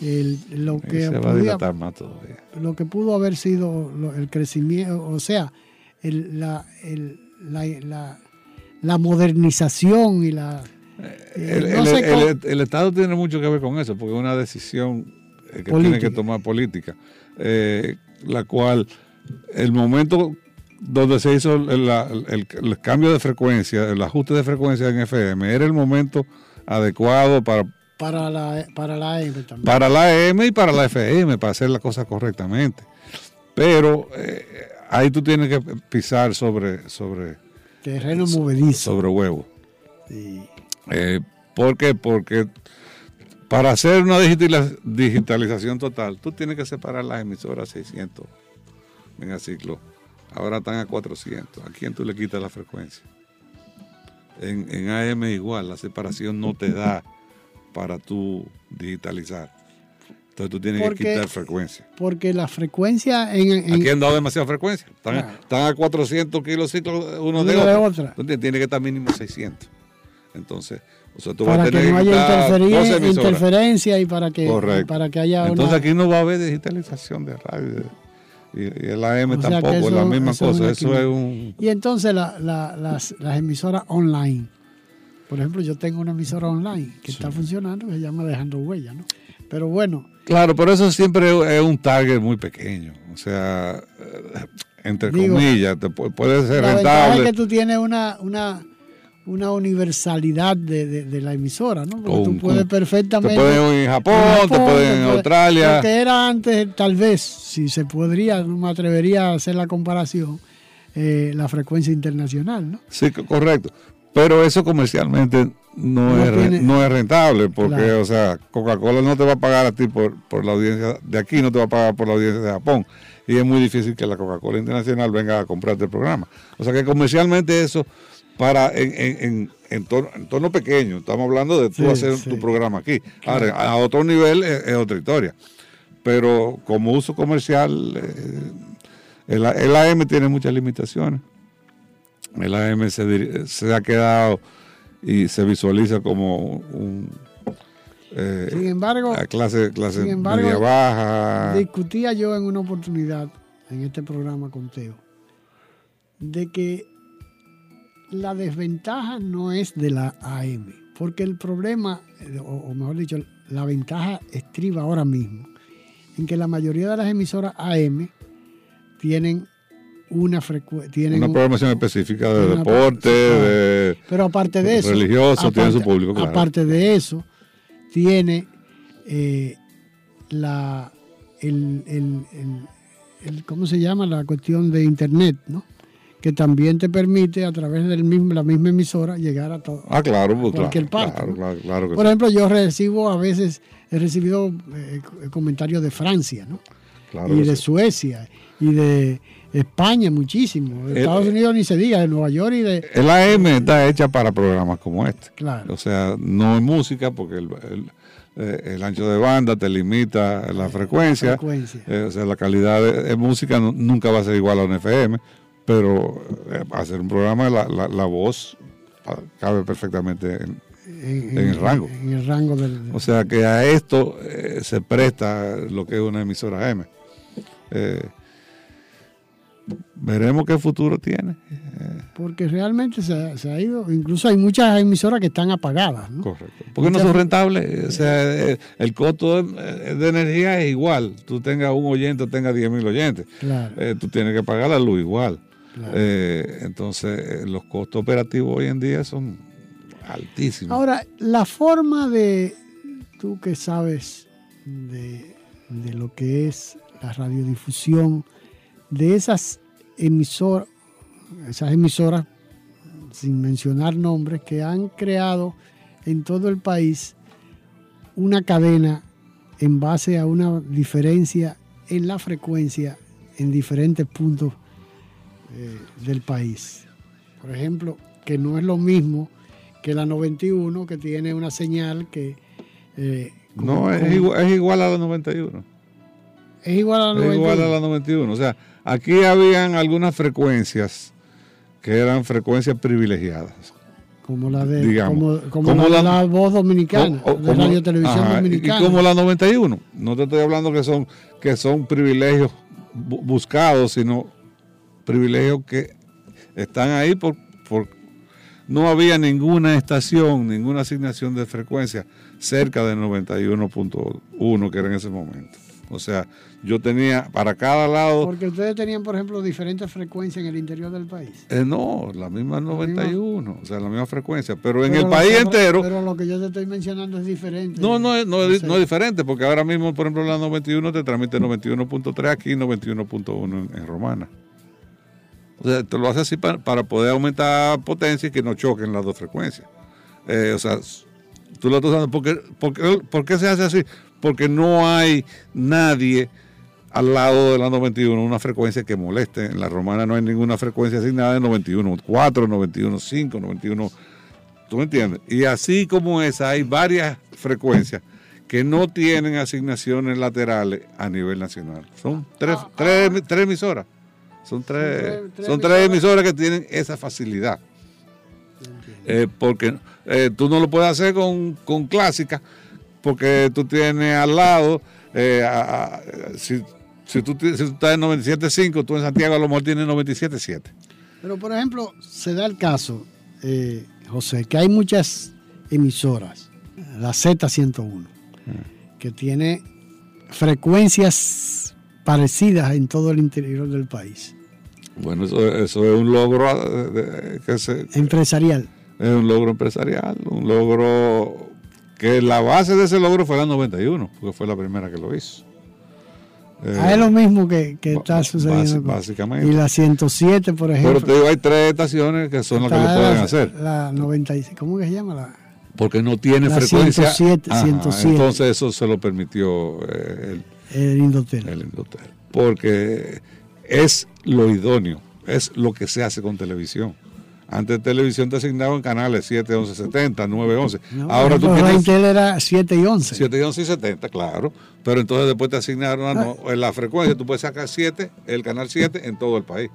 El- lo que se va a dilatar más todavía. lo que pudo haber sido el crecimiento, o sea, el- la, el- la, la- la modernización y la... eh, El, no el- sé el- cómo- el- el Estado tiene mucho que ver con eso, porque es una decisión eh, que Política. tiene que tomar política, eh, la cual el momento donde se hizo el, la- el- el cambio de frecuencia, el ajuste de frecuencia en FM, era el momento adecuado para, para la, para la AM también. para la AM y para la FM, para hacer las cosas correctamente. Pero eh, ahí tú tienes que pisar sobre, sobre, Terreno movedizo. sobre huevo. Sí. Eh, ¿Por qué? Porque para hacer una digitaliz- digitalización total, tú tienes que separar las emisoras 600 megaciclos ahora están a 400. ¿A quién tú le quitas la frecuencia? En, en AM igual, la separación no te da para tú digitalizar. Entonces tú tienes Porque- que quitar frecuencia. Porque la frecuencia en, en- Aquí han dado demasiada frecuencia. Están, Claro. están a 400 kilociclos uno de, de otro. otra. Entonces tiene que estar mínimo 600. Entonces, o sea, tú vas para a tener que no haya quitar 12 interferencia, y para que, Correcto. para que haya Entonces una... aquí no va a haber digitalización de radio. Y, el AM O tampoco, es eso- la misma eso es cosa. Eso es un... Y entonces la- la- las, las emisoras online. Por ejemplo, yo tengo una emisora online que está funcionando, que se llama Dejando Huella, ¿no? Pero bueno, Claro, pero eso siempre es un target muy pequeño. O sea, eh, entre Digo, comillas, te pu- puede ser la es rentable. que tú tienes una, una, una universalidad de, de- de la emisora, ¿no? Porque Con- tú puedes perfectamente... te pueden ir en Japón, te pueden en Australia. Lo que era antes, tal vez, si se podría, no me atrevería a hacer la comparación, eh, la frecuencia internacional, ¿no? Sí, co- correcto. Pero eso comercialmente no, No es, tiene- no es rentable, porque, Claro. o sea, Coca-Cola no te va a pagar a ti por, por la audiencia de aquí, no te va a pagar por la audiencia de Japón. Y es muy difícil que la Coca-Cola Internacional venga a comprarte el programa. O sea que comercialmente eso, para en, en, en, entorno, entorno pequeño, estamos hablando de tú Sí, hacer sí. tu programa aquí. Ahora, a otro nivel es, es otra historia. Pero como uso comercial, eh, el, el AM tiene muchas limitaciones. El AM se, se ha quedado y se visualiza como un eh, Sin embargo, a clase, clase sin embargo, media baja. Discutía yo en una oportunidad en este programa con Teo de que la desventaja no es de la AM, porque el problema, eh, o, mejor dicho, la ventaja estriba ahora mismo en que la mayoría de las emisoras AM tienen una frecuencia, Una programación específica de deporte, de Pero aparte de eso, religioso, tiene su público, claro. Aparte de eso, tiene eh, la el, el- el- el- ¿cómo se llama? La cuestión de internet, ¿no? Que también te permite a través de la misma emisora llegar a todo. Ah, claro, pues, cualquier claro, parte. Por ejemplo, yo recibo a veces, he recibido eh, comentarios de Francia, ¿no? Claro y de sí. Suecia, y de España muchísimo, de El- Estados Unidos ni se diga, de Nueva York y de... El AM está hecha para programas como este. Claro. O sea, no es música porque el, el- eh, el ancho de banda te limita la frecuencia. frecuencia. Eh, o sea, la calidad de, de música no- nunca va a ser igual a un FM, pero eh, hacer un programa, la, la, la voz cabe perfectamente en, en el rango. En el rango del... O sea que a esto eh, se presta lo que es una emisora M. Eh, veremos qué futuro tiene. Porque realmente se, ha- se ha ido, incluso hay muchas emisoras que están apagadas, ¿no? Correcto. Porque no son rentables. O sea, el costo de, de energía es igual. Tú tengas un oyente o tengas 10 mil oyentes. Claro. Tú tienes que pagar la luz igual. Claro. Eh, entonces, eh, los costos operativos hoy en día son altísimos. Ahora, la forma de, tú que sabes de, de lo que es la radiodifusión, de esas emisoras, esas emisoras, sin mencionar nombres, que han creado en todo el país una cadena en base a una diferencia en la frecuencia en diferentes puntos eh, del país. Por ejemplo, que no es lo mismo que la 91, que tiene una señal que... eh, no, es, como- igual, es igual a la 91. es igual a la Es 91. igual a la 91. O sea, aquí habían algunas frecuencias que eran frecuencias privilegiadas. como la de digamos. como, como Como la, de la- la voz dominicana, O- o de como- radio televisión ajá, dominicana. Y como la 91. No te estoy hablando que son, que son privilegios bu- buscados, sino privilegios que están ahí por, por no había ninguna estación, ninguna asignación de frecuencia cerca de 91.1 que era en ese momento. O sea, yo tenía para cada lado, Porque ustedes tenían, por ejemplo, diferentes frecuencias en el interior del país. eh, no, la misma 91, o sea, la misma frecuencia, pero en Pero el país entero, Pero lo que yo te estoy mencionando es diferente. No, no, no, es, sé. no es diferente, porque ahora mismo, por ejemplo, la 91 te transmite 91.3 aquí y 91.1 en, en Romana. O sea, te lo hace así para, poder aumentar potencia y que no choquen las dos frecuencias. Eh, o sea, tú lo estás usando. ¿Por qué, por qué- por qué se hace así? Porque no hay nadie al lado de la 91 una frecuencia que moleste. En la romana no hay ninguna frecuencia asignada de 91, 4, 91, 5, 91. ¿Tú me entiendes? Y así como esa, hay varias frecuencias que no tienen asignaciones laterales a nivel nacional. Son tres, tres, tres emisoras. Son tres, son tres emisoras que tienen esa facilidad. Eh, porque eh, tú no lo puedes hacer con, con clásica, porque tú tienes al lado, eh, a- a- si, si, tú, si tú estás en 97.5, tú en Santiago a lo mejor tienes 97.7. Pero, por ejemplo, se da el caso, José, que hay muchas emisoras, la Z101, que tiene frecuencias parecidas en todo el interior del país. Bueno, eso, eso es un logro eh, de- que se- Empresarial. es un logro empresarial, un logro que la base de ese logro fue la 91, porque fue la primera que lo hizo. Eh, Ah, es lo mismo que, que está sucediendo. básicamente. Y la 107, por ejemplo. pero te digo, hay tres estaciones que son las que lo pueden la- hacer. La 96, ¿cómo que se llama? La, Porque no tiene La frecuencia. 107, Ajá, 107. Entonces eso se lo permitió eh, el, el Indotel. el Indotel. Porque es lo idóneo, es lo que se hace con televisión. Antes televisión te asignaban canales 7, 11, 70, 9, 11. No, Ahora tú tienes Intel era 7 y 11. 7 y 11 y 70, claro. Pero entonces después te asignaron a no- en la frecuencia, tú puedes sacar 7, el canal 7 en todo el país.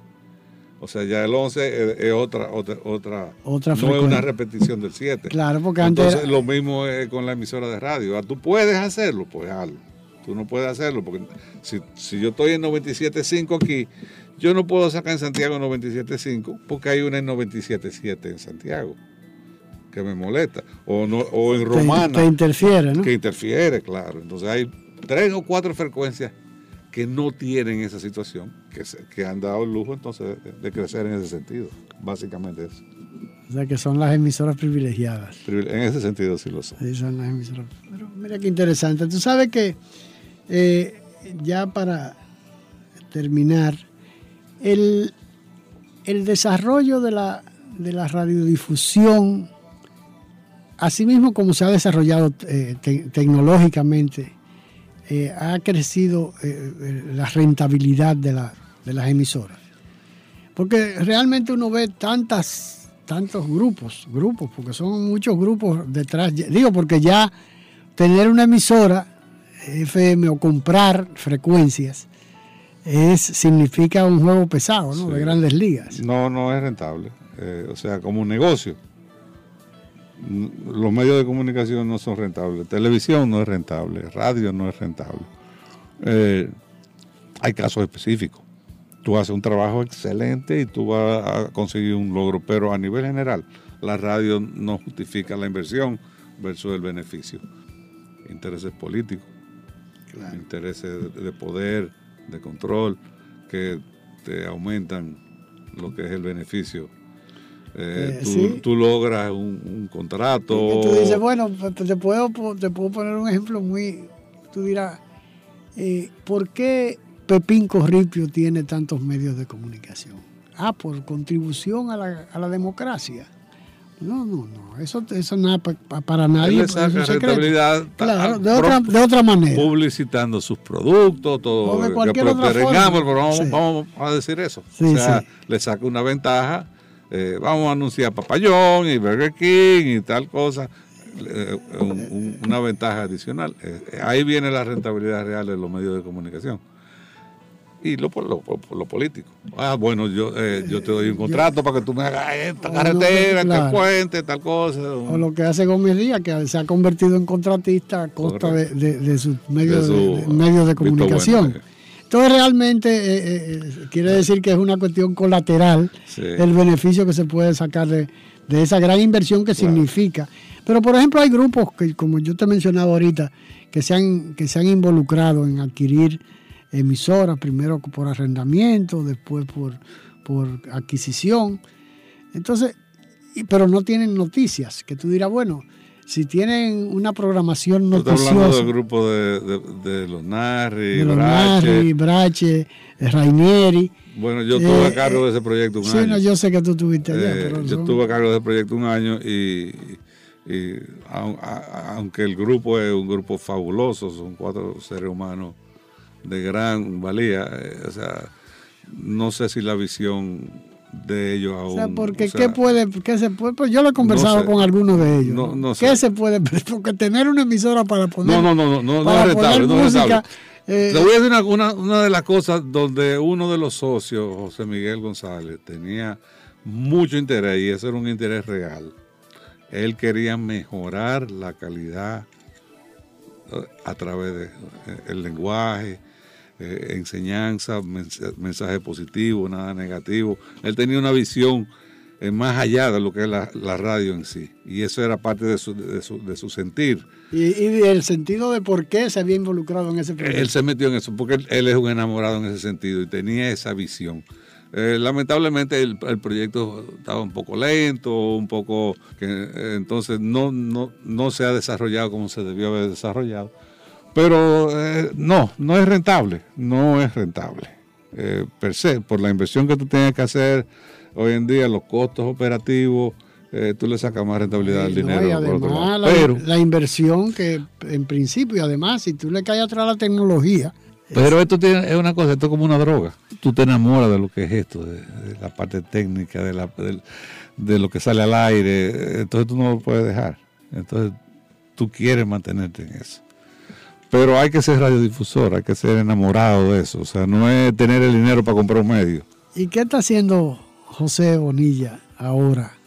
O sea, ya el 11 es, es otra, otra, otra, Otra no es una repetición del 7. Claro, porque antes Entonces era- lo mismo es con la emisora de radio. Ah, Tú puedes hacerlo, pues hazlo. Tú no puedes hacerlo, porque si, si yo estoy en 97.5 aquí, yo no puedo sacar en Santiago 97.5 porque hay una en 97.7 en Santiago que me molesta. O, no, o en Romana. te interfiere, ¿no? Que interfiere, claro. Entonces hay tres o cuatro frecuencias que no tienen esa situación, que, se- que han dado el lujo entonces de, de crecer en ese sentido. Básicamente eso. O sea, que son las emisoras privilegiadas. En ese sentido sí lo son. Sí, son las emisoras. Pero mira qué interesante. Tú sabes que eh, ya para terminar, el, el desarrollo de la, de la radiodifusión, así mismo como se ha desarrollado eh, te- tecnológicamente, eh, ha crecido la rentabilidad de, la- de las emisoras. Porque realmente uno ve tantas, tantos grupos, grupos, porque son muchos grupos detrás. Digo, porque ya tener una emisora FM o comprar frecuencias es, significa un juego pesado, ¿no? De grandes ligas. No, no es rentable. Eh, o sea, como un negocio. Los medios de comunicación no son rentables. Televisión no es rentable. Radio no es rentable. Eh, hay casos específicos. Tú haces un trabajo excelente y tú vas a conseguir un logro, pero a nivel general, la radio no justifica la inversión versus el beneficio. Intereses políticos, intereses de, de poder, de control, que te aumentan lo que es el beneficio. Eh, Eh, tú, sí. tú logras un, un contrato. Que tú dices, bueno, pues, te puedo, te puedo poner un ejemplo muy. Tú dirás, eh, ¿por qué Pepín Corripio tiene tantos medios de comunicación? Ah, por contribución a la, a la democracia. No, no, no, eso, eso nada pa- pa- para Él nadie. le pues, es saca rentabilidad Claro, a- de otra, pro- de otra manera. Publicitando sus productos, todo. O de que otra forma. Pero vamos, Sí. vamos a decir eso. Sí, o sea, sí. le saca una ventaja. eh, vamos a anunciar Papayón y Burger King y tal cosa. eh, un- un- una ventaja adicional. Eh, ahí viene la rentabilidad real de los medios de comunicación. Y lo, lo, lo político. Ah, bueno, yo, eh, yo te doy un contrato para que tú me hagas esta carretera, que- este claro. puente, tal cosa. O lo que hace Gómez Díaz, que se ha convertido en contratista a costa de, de- de sus medios De de, su de- medios de visto comunicación. bueno, Entonces realmente eh, eh, eh, quiere decir que es una cuestión colateral Sí. el beneficio que se puede sacar de, de esa gran inversión que significa. Pero por ejemplo hay grupos que, como yo te he mencionado ahorita, que se han, que se han involucrado en adquirir emisoras, primero por arrendamiento, después por, por adquisición. Entonces, pero no tienen noticias, que tú dirás, bueno, si tienen una programación estás hablando noticiosa del grupo de, de, de los Narri, de los Brache. Narri, Brache, eh, Rainieri. Bueno, yo estuve a Eh, cargo de ese proyecto un sí, año. no, yo sé que tú estuviste allá, Eh, pero yo son- estuve a cargo de ese proyecto un año y, y a- aunque el grupo es un grupo fabuloso, son cuatro seres humanos de gran valía. eh, o sea, no sé si la visión de ellos aún. O sea, porque o sea, ¿qué puede, qué se puede? Pues yo lo he conversado sé. con algunos de ellos. No- no ¿Qué se puede? Porque tener una emisora para poner. No, no, no, no, no, es rentable, poner no es música, rentable. eh, Te voy a decir una, una- una de las cosas donde uno de los socios, José Miguel González, tenía mucho interés y eso era un interés real. Él quería mejorar la calidad eh, a través del lenguaje, eh, enseñanza, mens- mensaje positivo, nada negativo. Él tenía una visión eh, más allá de lo que es la, la radio en sí. Y eso era parte de su, de su, de su sentir. y, y el sentido de por qué se había involucrado en ese proyecto. Él se metió en eso porque él, él es un enamorado en ese sentido y tenía esa visión. Eh, lamentablemente el, el proyecto estaba un poco lento, un poco que eh, entonces no, no, no se ha desarrollado como se debió haber desarrollado. Pero eh, no, no es rentable, no es rentable. Eh, per se, por la inversión que tú tienes que hacer hoy en día, los costos operativos, eh, tú le sacas más rentabilidad al No, dinero. por otro además lado. la, Pero, la inversión que en principio, y además si tú le caes atrás a la tecnología, Pero esto tiene, es una cosa, esto es como una droga. Tú te enamoras de lo que es esto, de, de la parte técnica, de, la, de lo que sale al aire. Entonces tú no lo puedes dejar. Entonces tú quieres mantenerte en eso. Pero hay que ser radiodifusor, hay que ser enamorado de eso. O sea, no es tener el dinero para comprar un medio. ¿y qué está haciendo José Bonilla ahora?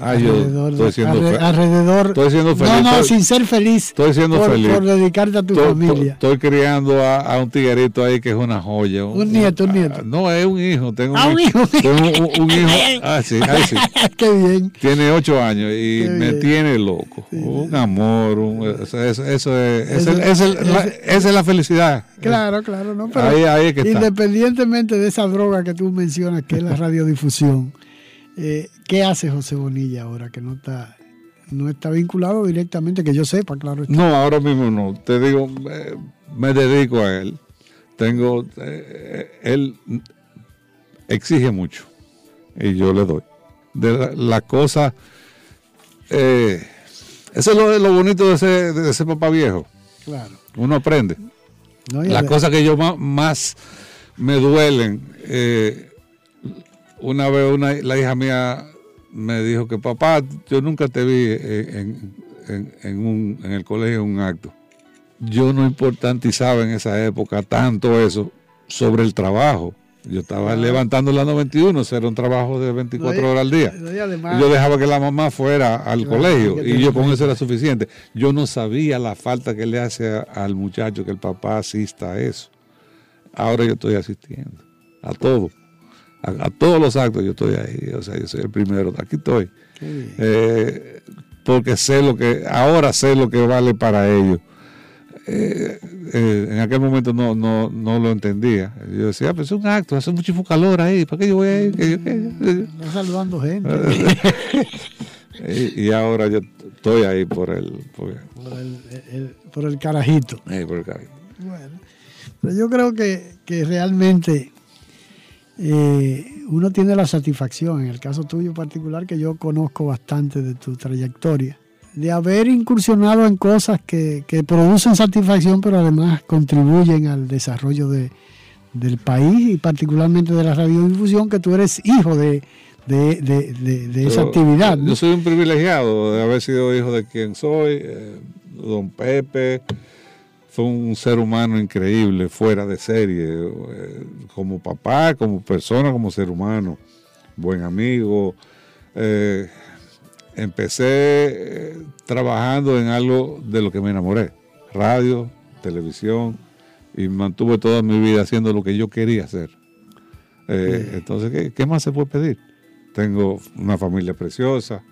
Ah, yo Alrededor de- estoy siendo, alre- alrededor- estoy siendo feliz. No, no, estoy- sin ser feliz. Estoy siendo por, feliz. por dedicarte a tu Estoy- familia. Estoy, criando a, a un tiguerito ahí que es una joya. Un nieto, un nieto. ah, No, es un hijo. Tengo Ah, un hijo. Tengo un, un hijo. Ah, sí, ah, sí. Qué bien. Tiene ocho años y Qué me bien. tiene loco. Un amor. un- eso, eso- eso es, es Eso- el- es el- la- ese- esa es la felicidad. Claro, claro, ¿no? Pero Ahí- ahí es que está. independientemente de esa droga que tú mencionas, que es la radiodifusión, eh, ¿qué hace José Bonilla ahora que no está, no está vinculado directamente, que yo sepa, claro? está? No, ahora mismo no. Te digo, me dedico a él. Tengo, eh, él exige mucho y yo le doy. De la, la cosa, eh, eso es lo, lo bonito de ese, de ese papá viejo. Claro. Uno aprende. No, Las cosas que yo más, más me duelen, eh, una vez una, la hija mía me dijo que papá, yo nunca te vi en, en- en un, en el colegio en un acto. Yo no importantizaba en esa época tanto eso sobre el trabajo. Yo estaba levantando la 91, eso era un trabajo de 24 No, y- horas al día. no, además- yo dejaba que la mamá fuera al colegio y yo con eso era suficiente. Yo no sabía la falta que le hace al muchacho que el papá asista a eso. Ahora yo estoy asistiendo a todo, a, a todos los actos yo estoy ahí, o sea, yo soy el primero, aquí estoy. Eh, porque sé lo que, ahora sé lo que vale para ellos. Eh, eh, en aquel momento no, no, no lo entendía. Yo decía, "Ah, pues es un acto, hace mucho calor ahí, ¿para qué yo voy a ir? Que yo- que yo- Está saludando gente. y, y ahora yo estoy ahí por el, por, por, el, el- por el carajito. por el cariño. Bueno, pero yo creo que, que realmente eh, uno tiene la satisfacción, en el caso tuyo particular, que yo conozco bastante de tu trayectoria, de haber incursionado en cosas que, que producen satisfacción, pero además contribuyen al desarrollo de, del país y particularmente de la radiodifusión, que tú eres hijo de, de, de- de- de esa actividad. ¿no? Yo soy un privilegiado de haber sido hijo de quien soy. eh, don Pepe fue un ser humano increíble, fuera de serie, eh, como papá, como persona, como ser humano, buen amigo. Eh, empecé eh, trabajando en algo de lo que me enamoré, radio, televisión, y mantuve toda mi vida haciendo lo que yo quería hacer. Eh, entonces, ¿qué, qué más se puede pedir? Tengo una familia preciosa,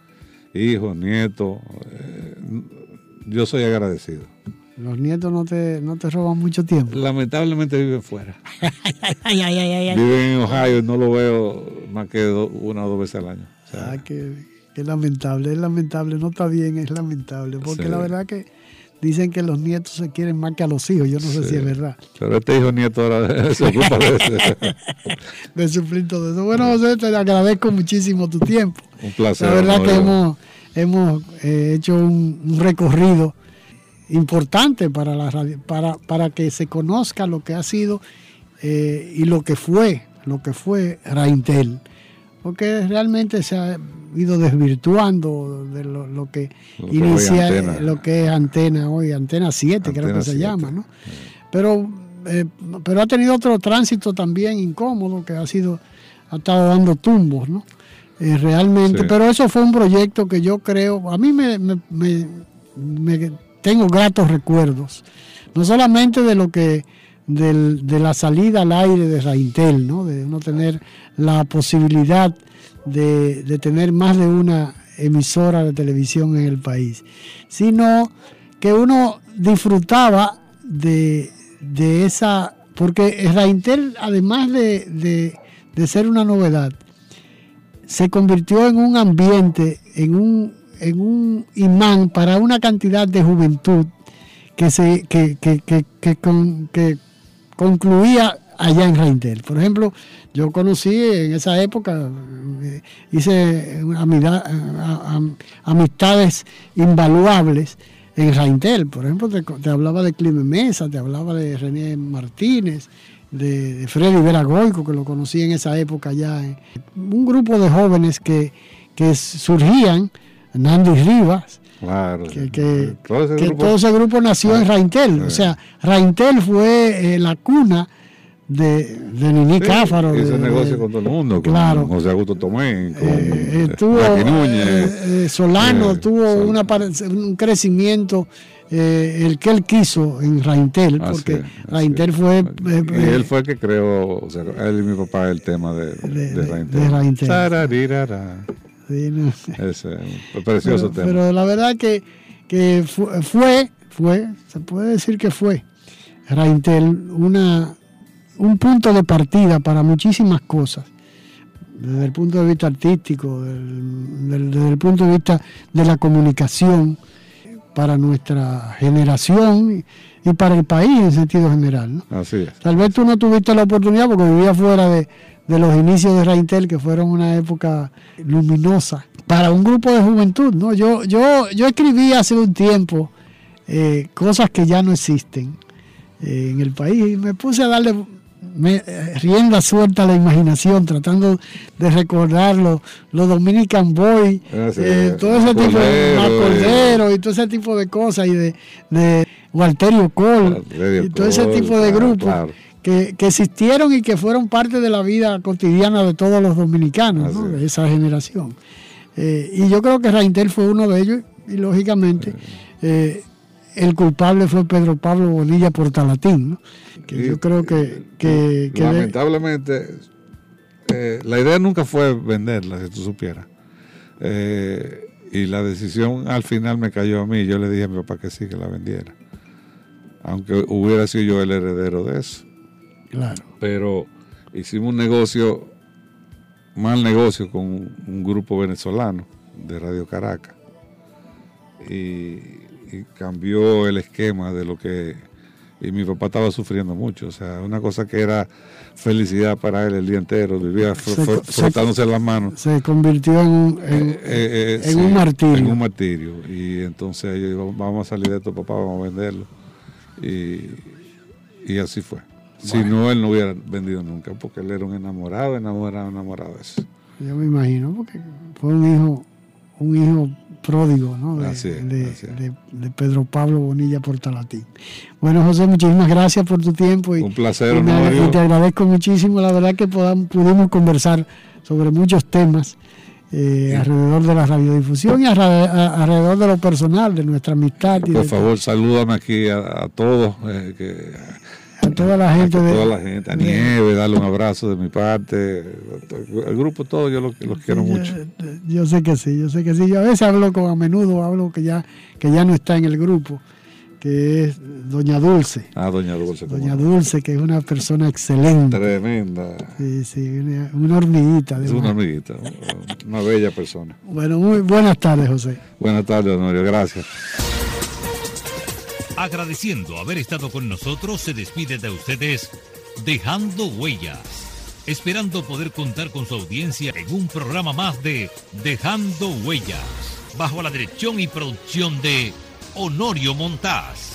hijos, nietos. eh, yo soy agradecido. Los nietos no te, no te roban mucho tiempo. Lamentablemente viven fuera. Ay, ay, ay, ay, ay. Viven en Ohio y no lo veo más que do- una o dos veces al año. O sea, Ah, qué, qué lamentable, es lamentable, no está bien, es lamentable, porque Sí. la verdad que dicen que los nietos se quieren más que a los hijos, yo no sé Sí. si es verdad, pero este hijo nieto ahora se ocupa de eso. de suplir todo eso. Bueno, José, te agradezco muchísimo tu tiempo. Un placer. La verdad ¿no? que Yo- hemos, hemos eh, hecho un, un recorrido importante para, la radio- para, para que se conozca lo que ha sido eh, y lo que fue, lo que fue Raintel. Porque realmente se ha ido desvirtuando de lo, lo que Lo inicia lo que es Antena hoy, Antena 7 creo que se 7. llama, ¿no? Pero, eh, pero ha tenido otro tránsito también incómodo que ha sido, ha estado dando tumbos, ¿no? Eh, realmente, Sí. pero eso fue un proyecto que yo creo, a mí me, me- me- me- tengo gratos recuerdos, no solamente de lo que, del- de la salida al aire de Raintel, ¿no? De uno tener la posibilidad de, tener más de una emisora de televisión en el país, sino que uno disfrutaba de, esa, porque Raintel, además de, de- de ser una novedad, se convirtió en un ambiente, en un, en un imán para una cantidad de juventud que, se, que, que, que, que con- que concluía allá en Reintel. Por ejemplo, yo conocí en esa época, eh, hice amistades invaluables en Reintel. Por ejemplo, te, hablaba de Clime Mesa, te hablaba de René Martínez, de, de Freddy Vera Goico, que lo conocí en esa época ya. Un grupo de jóvenes que, que surgían, Nandi Rivas, Claro. que, que- Todo ese que grupo- todo ese grupo nació en Ah, Raintel. eh. O sea, Raintel fue eh, la cuna de, de Nini Sí, Cáfaro. hizo de- negocio de- con todo el mundo, con Claro. José Augusto Tomé, con eh, eh, tuvo, Núñez. eh, eh, Solano eh, tuvo una par- un crecimiento, eh, el que él quiso en Raintel, Así porque es, Raintel fue... eh, y eh, él fue el que creó, o sea, él y mi papá, el tema de, de, Raintel. de Raintel. Sararirara. Sí, no. Un precioso pero, tema. pero la verdad que, que fu- fue, fue, se puede decir que fue Raintel una, un punto de partida para muchísimas cosas, desde el punto de vista artístico, del- del- desde el punto de vista de la comunicación para nuestra generación y, y para el país en sentido general. ¿no? Así es. Tal vez tú no tuviste la oportunidad porque vivías fuera de, de los inicios de Raintel, que fueron una época luminosa para un grupo de juventud. ¿no? Yo, yo, yo escribí hace un tiempo eh, cosas que ya no existen eh, en el país y me puse a darle me- eh, rienda suelta a la imaginación, tratando de recordar los, los Dominican Boys, Ah, sí, eh, todo ese tipo de Cordero, y todo ese tipo de cosas, y de, de Walterio Cole Walterio y todo ese Cole, tipo de claro, grupos claro. Que, que existieron y que fueron parte de la vida cotidiana de todos los dominicanos, ¿no? de esa generación. Eh, y yo creo que Raintel fue uno de ellos y lógicamente eh, el culpable fue Pedro Pablo Bonilla Portalatín, ¿no? que yo creo que... que, que de- Lamentablemente, eh, la idea nunca fue venderla, si tú supieras. Y la decisión al final me cayó a mí. Yo le dije a mi papá que sí, que la vendiera. Aunque hubiera sido yo el heredero de eso. Claro. Pero hicimos un negocio, mal negocio con un, grupo venezolano de Radio Caracas. Y, y cambió el esquema de lo que... Y mi papá estaba sufriendo mucho. O sea, una cosa que era felicidad para él el día entero. Vivía fr- Se- fr- se- frotándose las manos. se convirtió en, un- en- Eh, eh, en sí, un martirio. En un martirio. Y entonces vamos a salir de esto, papá, vamos a venderlo. Y, y así fue. Si no, él no hubiera vendido nunca, porque él era un enamorado, enamorado, enamorado de eso. Yo me imagino, porque fue un hijo, un hijo pródigo, ¿no? De, Así es, de- así es. de- de Pedro Pablo Bonilla Portalatín. Bueno, José, muchísimas gracias por tu tiempo y, Un placer, y me- y te agradezco muchísimo. La verdad que podam- pudimos conversar sobre muchos temas eh, alrededor de la radiodifusión y a- alrededor de lo personal, de nuestra amistad y Por favor, salúdame aquí a, a todos, eh, que, a toda la gente. a de- toda la gente, a de- Nieve, darle un abrazo de mi parte, el grupo todo, yo los, los quiero mucho. Yo sé que sí, yo sé que sí. Yo a veces hablo con, a menudo hablo que ya, que ya no está en el grupo, que es Doña Dulce. Ah, doña Dulce. Doña no. Dulce, que es una persona excelente. Tremenda. Sí, sí, una, una hormiguita. Es una amiguita, una bella persona. Bueno, muy buenas tardes, José. Buenas tardes, Honorio, gracias. Agradeciendo haber estado con nosotros, se despide de ustedes Dejando Huellas, esperando poder contar con su audiencia en un programa más de Dejando Huellas, bajo la dirección y producción de Honorio Montás.